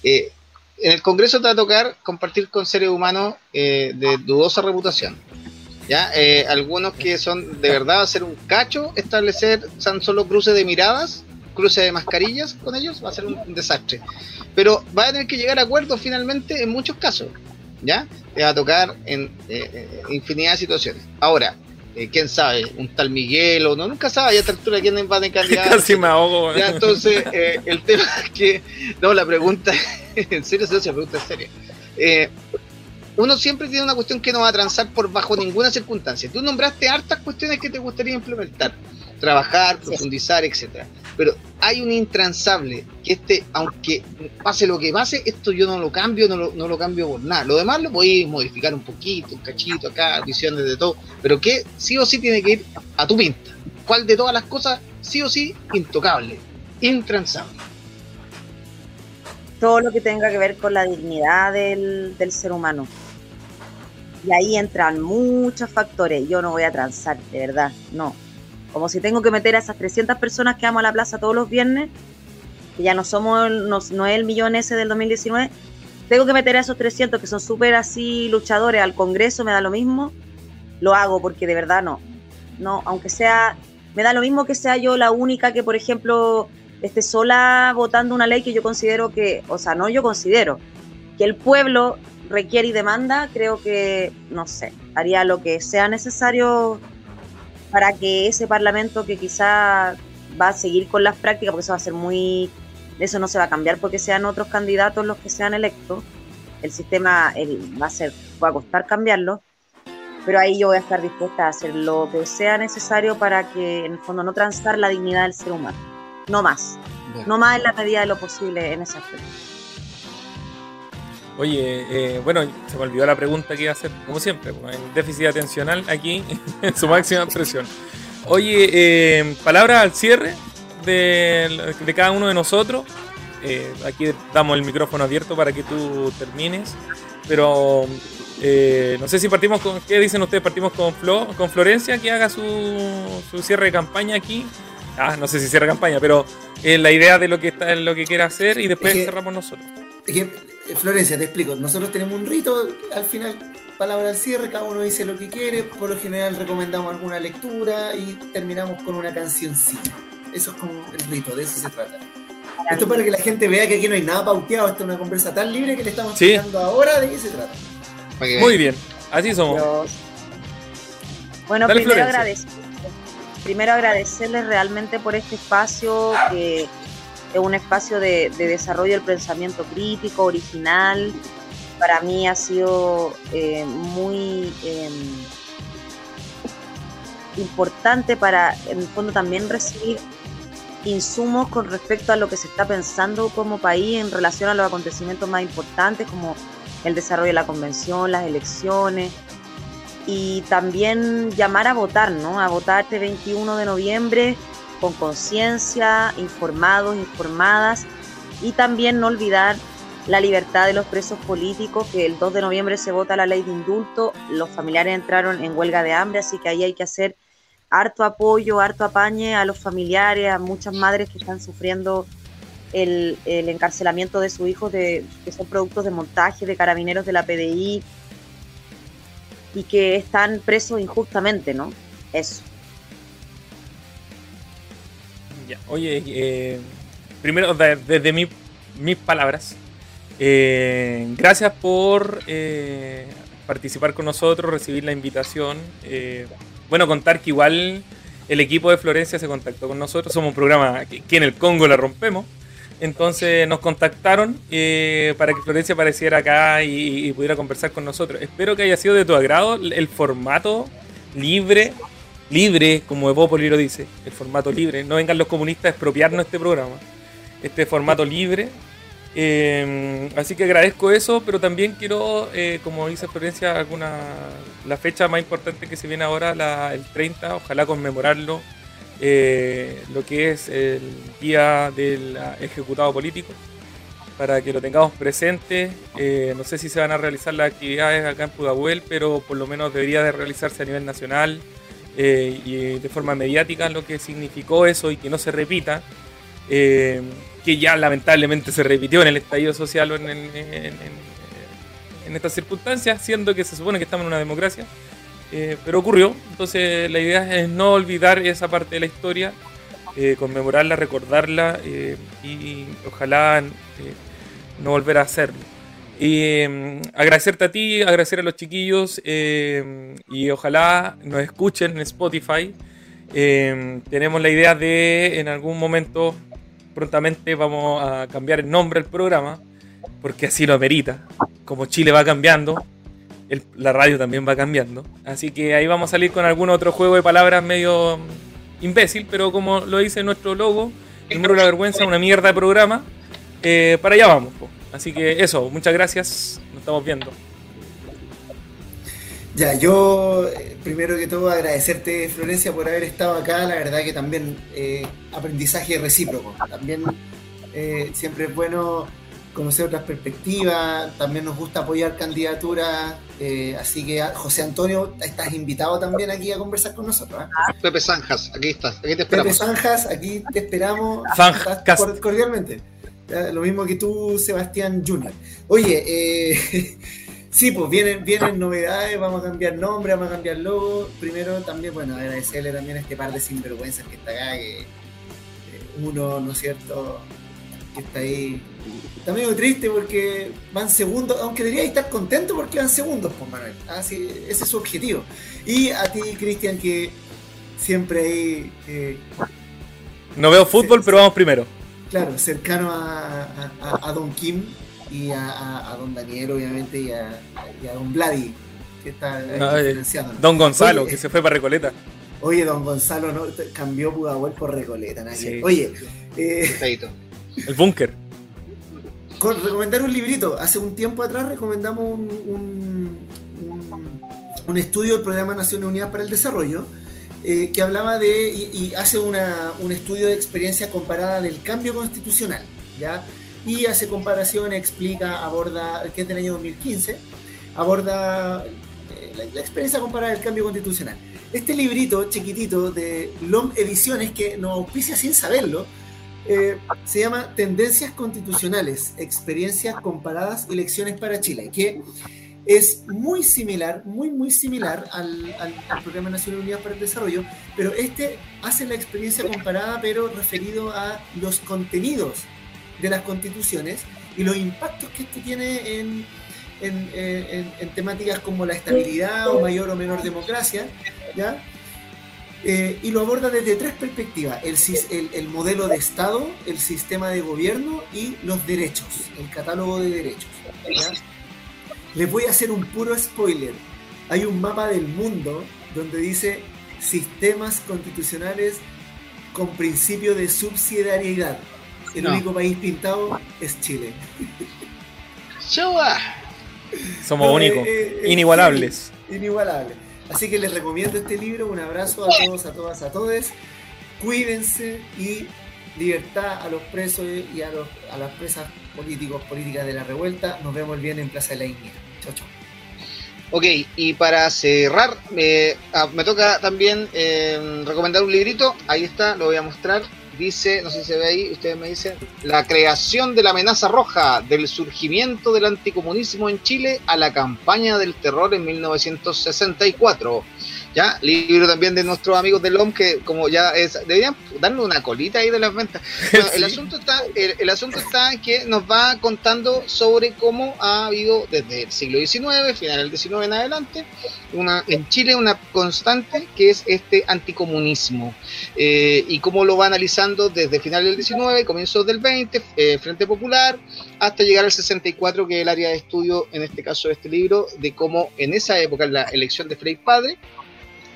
Eh, en el Congreso te va a tocar compartir con seres humanos eh, de dudosa reputación. ¿Ya? Eh, algunos que son de verdad hacer un cacho, establecer tan solo cruces de miradas, cruces de mascarillas con ellos, va a ser un, desastre. Pero va a tener que llegar a acuerdos finalmente en muchos casos. ¿Ya? Te va a tocar en infinidad de situaciones. Ahora, eh, quién sabe, un tal Miguel o no, nunca sabe a esta altura quién va a candidato. Casi me ahogo. Ya, entonces, eh, el tema es que, no, la pregunta, en serio, se pregunta en serio. Eh, uno siempre tiene una cuestión que no va a transar por bajo ninguna circunstancia. Tú nombraste hartas cuestiones que te gustaría implementar, trabajar, profundizar, etcétera. Pero hay un intransable que este, aunque pase lo que pase, esto yo no lo cambio, no lo, no lo cambio por nada. Lo demás lo podéis modificar un poquito, un cachito acá, visiones de todo, pero que sí o sí tiene que ir a tu pinta. ¿Cuál de todas las cosas, sí o sí, intocable, intransable? Todo lo que tenga que ver con la dignidad del, del ser humano. Y ahí entran muchos factores. Yo no voy a transar, de verdad, no como si tengo que meter a esas 300 personas que vamos a la plaza todos los viernes, que ya no somos, no, es el millón ese del 2019, tengo que meter a esos 300 que son súper así luchadores al Congreso, me da lo mismo, lo hago porque de verdad no. No, aunque sea, me da lo mismo que sea yo la única que, por ejemplo, esté sola votando una ley que yo considero que, o sea, no yo considero, que el pueblo requiere y demanda, creo que, no sé, haría lo que sea necesario para que ese Parlamento que quizá va a seguir con las prácticas, porque eso va a ser muy, eso no se va a cambiar porque sean otros candidatos los que sean electos, el sistema va a ser, va a costar cambiarlo, pero ahí yo voy a estar dispuesta a hacer lo que sea necesario para que en el fondo no transar la dignidad del ser humano, no más, no más en la medida de lo posible en ese aspecto. Oye, eh, bueno, se me olvidó la pregunta que iba a hacer, como siempre, pues, el déficit atencional aquí en su máxima expresión. Oye, eh, palabras al cierre de, cada uno de nosotros. Eh, aquí damos el micrófono abierto para que tú termines, pero no sé si partimos con, ¿qué dicen ustedes? Partimos con, Flo, con Florencia, que haga su, su cierre de campaña aquí. Ah, no sé si cierra campaña, pero la idea de lo que está, lo que quiere hacer y después cerramos nosotros. Eh, Florencia, te explico. Nosotros tenemos un rito, al final, palabra al cierre, cada uno dice lo que quiere. Por lo general, recomendamos alguna lectura y terminamos con una cancioncita. Eso es como el rito, de eso se trata. Esto para que la gente vea que aquí no hay nada pauteado, esto es una conversa tan libre que le estamos ¿Sí? ahora de qué se trata. Muy bien, así somos. Bueno, primero agradecer, primero agradecerles realmente por este espacio que es un espacio de, desarrollo del pensamiento crítico, original. Para mí ha sido eh, muy em, importante para, en el fondo, también recibir insumos con respecto a lo que se está pensando como país en relación a los acontecimientos más importantes, como el desarrollo de la convención, las elecciones, y también llamar a votar, ¿no? A votar este 21 de noviembre con conciencia, informados, informadas y también no olvidar la libertad de los presos políticos, que el 2 de noviembre se vota la ley de indulto, los familiares entraron en huelga de hambre, así que ahí hay que hacer harto apoyo, harto apañe a los familiares, a muchas madres que están sufriendo el, encarcelamiento de sus hijos, de, que son productos de montaje de carabineros de la PDI y que están presos injustamente, ¿no? Eso. Oye, eh, primero, desde mis palabras, eh, gracias por eh, participar con nosotros, recibir la invitación. bueno, contar que igual el equipo de Florencia se contactó con nosotros. Somos un programa que, en el Congo la rompemos. Entonces nos contactaron para que Florencia apareciera acá y, y, pudiera conversar con nosotros. Espero que haya sido de tu agrado el formato libre libre, como Evópoli lo dice, el formato libre. No vengan los comunistas a expropiarnos este programa, este formato libre. Eh, así que agradezco eso, pero también quiero, eh, como dice Florencia, alguna, la fecha más importante que se viene ahora, el 30, ojalá conmemorarlo, eh, lo que es el día del ejecutado político, para que lo tengamos presente. no sé si se van a realizar las actividades acá en Pudahuel, pero por lo menos debería de realizarse a nivel nacional. Eh, y de forma mediática lo que significó eso y que no se repita. Eh, que ya lamentablemente se repitió en el estallido social o en, en, estas circunstancias, siendo que se supone que estamos en una democracia. Eh, pero ocurrió, entonces la idea es no olvidar esa parte de la historia, conmemorarla, recordarla y ojalá no volver a hacerlo. Y mm, agradecerte a ti, agradecer a los chiquillos y ojalá nos escuchen en Spotify. tenemos la idea de en algún momento prontamente vamos a cambiar el nombre del programa, porque así lo amerita. Como Chile va cambiando, la radio también va cambiando. Así que ahí vamos a salir con algún otro juego de palabras medio imbécil, pero como lo dice nuestro logo, el muro de la vergüenza, una mierda de programa, eh, para allá vamos. Así que eso, muchas gracias, nos estamos viendo. Ya, yo eh, primero que todo agradecerte, Florencia, por haber estado acá. La verdad que también eh, aprendizaje recíproco. También eh, siempre es bueno conocer otras perspectivas. También nos gusta apoyar candidaturas. así que, ah, José Antonio, estás invitado también aquí a conversar con nosotros. Pepe Zanjas, aquí estás, aquí te esperamos. Pepe Zanjas, aquí te esperamos cordialmente. Lo mismo que tú, Sebastián Junior. Oye, eh. Sí, pues vienen, vienen novedades, vamos a cambiar nombre, vamos a cambiar logo. Primero también, bueno, agradecerle también a este par de sinvergüenzas que está acá, que uno, ¿no es cierto?, que está ahí. Está medio triste porque van segundos, aunque debería estar contento porque van segundos, pues Manuel. Así, ah, ese es su objetivo. Y a ti, Cristian, que siempre ahí... Eh, no veo fútbol, pero vamos primero. Claro, cercano a, a Don Kim, y a, don Daniel, obviamente, y a, don Vladi, que está financiando. Don Gonzalo, que se fue para Recoleta. Oye, don Gonzalo no cambió Pudahuel por Recoleta. Oye, eh, el búnker. recomendar un librito. Hace un tiempo atrás recomendamos un, un, estudio del Programa Naciones Unidas para el Desarrollo. Eh, que hablaba de y, hace una, un estudio de experiencia comparada del cambio constitucional, ¿ya? y hace comparación, explica, aborda, que es del año 2015, aborda eh, la, experiencia comparada del cambio constitucional. Este librito chiquitito de LOM Ediciones, que nos auspicia sin saberlo, eh, se llama Tendencias Constitucionales, Experiencias Comparadas y Lecciones para Chile, que es muy similar, muy, muy similar al, al, Programa Nacional Unidas para el Desarrollo, pero este hace la experiencia comparada, pero referido a los contenidos de las constituciones y los impactos que esto tiene en, en, temáticas como la estabilidad o mayor o menor democracia, ¿ya? Eh, y lo aborda desde tres perspectivas, el, el, modelo de Estado, el sistema de gobierno y los derechos, el catálogo de derechos. Les voy a hacer un puro spoiler. Hay un mapa del mundo donde dice sistemas constitucionales con principio de subsidiariedad. El único país pintado es Chile. Somos únicos, eh, eh, inigualables. inigualables. Así que les recomiendo este libro. Un abrazo a todos, a todas, a todos. Cuídense y libertad a los presos y a, los, a las presas políticos, políticas de la revuelta. Nos vemos el viernes en Plaza de la India. Chau. Ok, y para cerrar, ah, me toca también eh, recomendar un librito. Ahí está, lo voy a mostrar dice, no sé si se ve ahí, ustedes me dicen, la creación de la amenaza roja, del surgimiento del anticomunismo en Chile a la campaña del terror en 1964. ¿Ya? Libro también de nuestros amigos del LOM que como ya es, deberían darle una colita ahí de las ventas. el asunto está, el, asunto está que nos va contando sobre cómo ha habido desde el siglo XIX, final del XIX en adelante, una, en Chile una constante que es este anticomunismo eh, y cómo lo va analizando desde final del XIX, comienzos del 20, eh, Frente Popular, hasta llegar al 64, que es el área de estudio, en este caso de este libro, de cómo en esa época, en la elección de Frei Padre,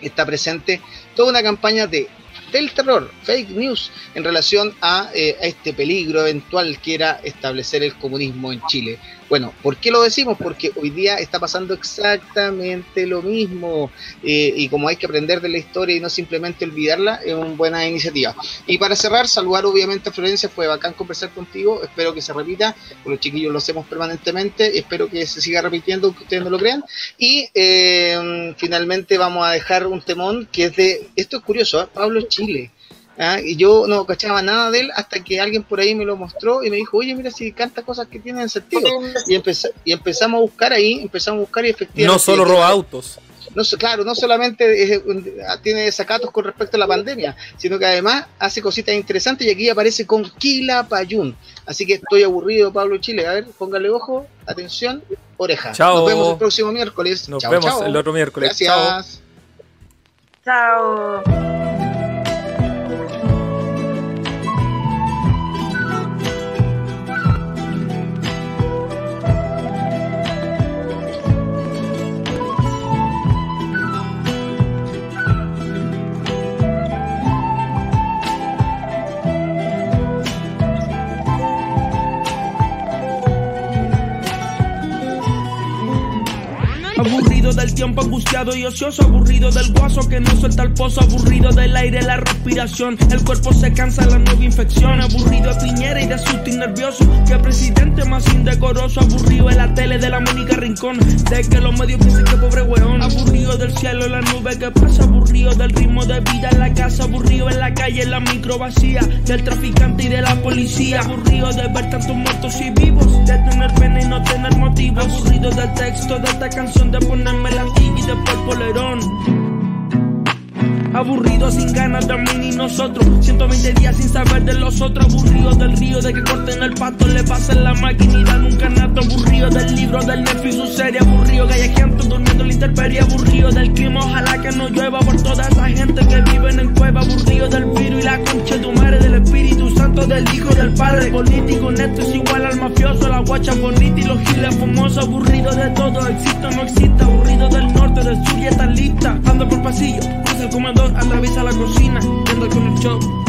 está presente toda una campaña de del terror, fake news, en relación a, eh, a, este peligro eventual que era establecer el comunismo en Chile. Bueno, ¿por qué lo decimos? Porque hoy día está pasando exactamente lo mismo eh, y como hay que aprender de la historia y no simplemente olvidarla, es una buena iniciativa. Y para cerrar, saludar obviamente a Florencia, fue bacán conversar contigo, espero que se repita, con los chiquillos lo hacemos permanentemente, espero que se siga repitiendo, que ustedes no lo crean. Y eh, finalmente vamos a dejar un temón que es de, esto es curioso, ¿eh? Pablo Chile. ¿Ah? y yo no cachaba nada de él hasta que alguien por ahí me lo mostró y me dijo, oye, mira si canta cosas que tienen sentido. Y, y empezamos a buscar ahí, empezamos a buscar y efectivamente... No solo roba autos. No, claro, no solamente tiene desacatos con respecto a la pandemia, sino que además hace cositas interesantes y aquí aparece con Kila Payún. Así que estoy aburrido, Pablo Chile. A ver, póngale ojo, atención, oreja. Chao. Nos vemos el próximo miércoles. Nos vemos el otro miércoles. Gracias. chao. Del tiempo angustiado y ocioso, aburrido del guaso que no suelta el pozo, aburrido del aire, la respiración, el cuerpo se cansa, la nueva infección, aburrido de Piñera y de Sustin nervioso, que presidente más indecoroso, aburrido de la tele de la Mónica Rincón, de que los medios piensen que pobre weón, aburrido del cielo, la nube que pasa, aburrido del ritmo de vida en la casa, aburrido en la calle, en la micro vacía, del traficante y de la policía, aburrido de ver tantos muertos y vivos, de tener pena y no tener motivo, aburrido del texto de esta canción, de ponerme y después polerón. Aburrido sin ganas de mí ni nosotros. 120 días sin saber de los otros. Aburrido del río de que corten el pato Le pasen la dan un canato Aburrido del libro del Netflix su serie. Aburrido gallejeando durmiendo la intemperie. Aburrido del clima ojalá que no llueva Por toda esa gente que vive en Político neto es igual al mafioso La guacha bonita y los giles famosos Aburrido de todo, existe o no existe Aburrido del norte, del sur y está lista Ando por pasillo, cruza el comedor atraviesa la cocina, yendo con el show.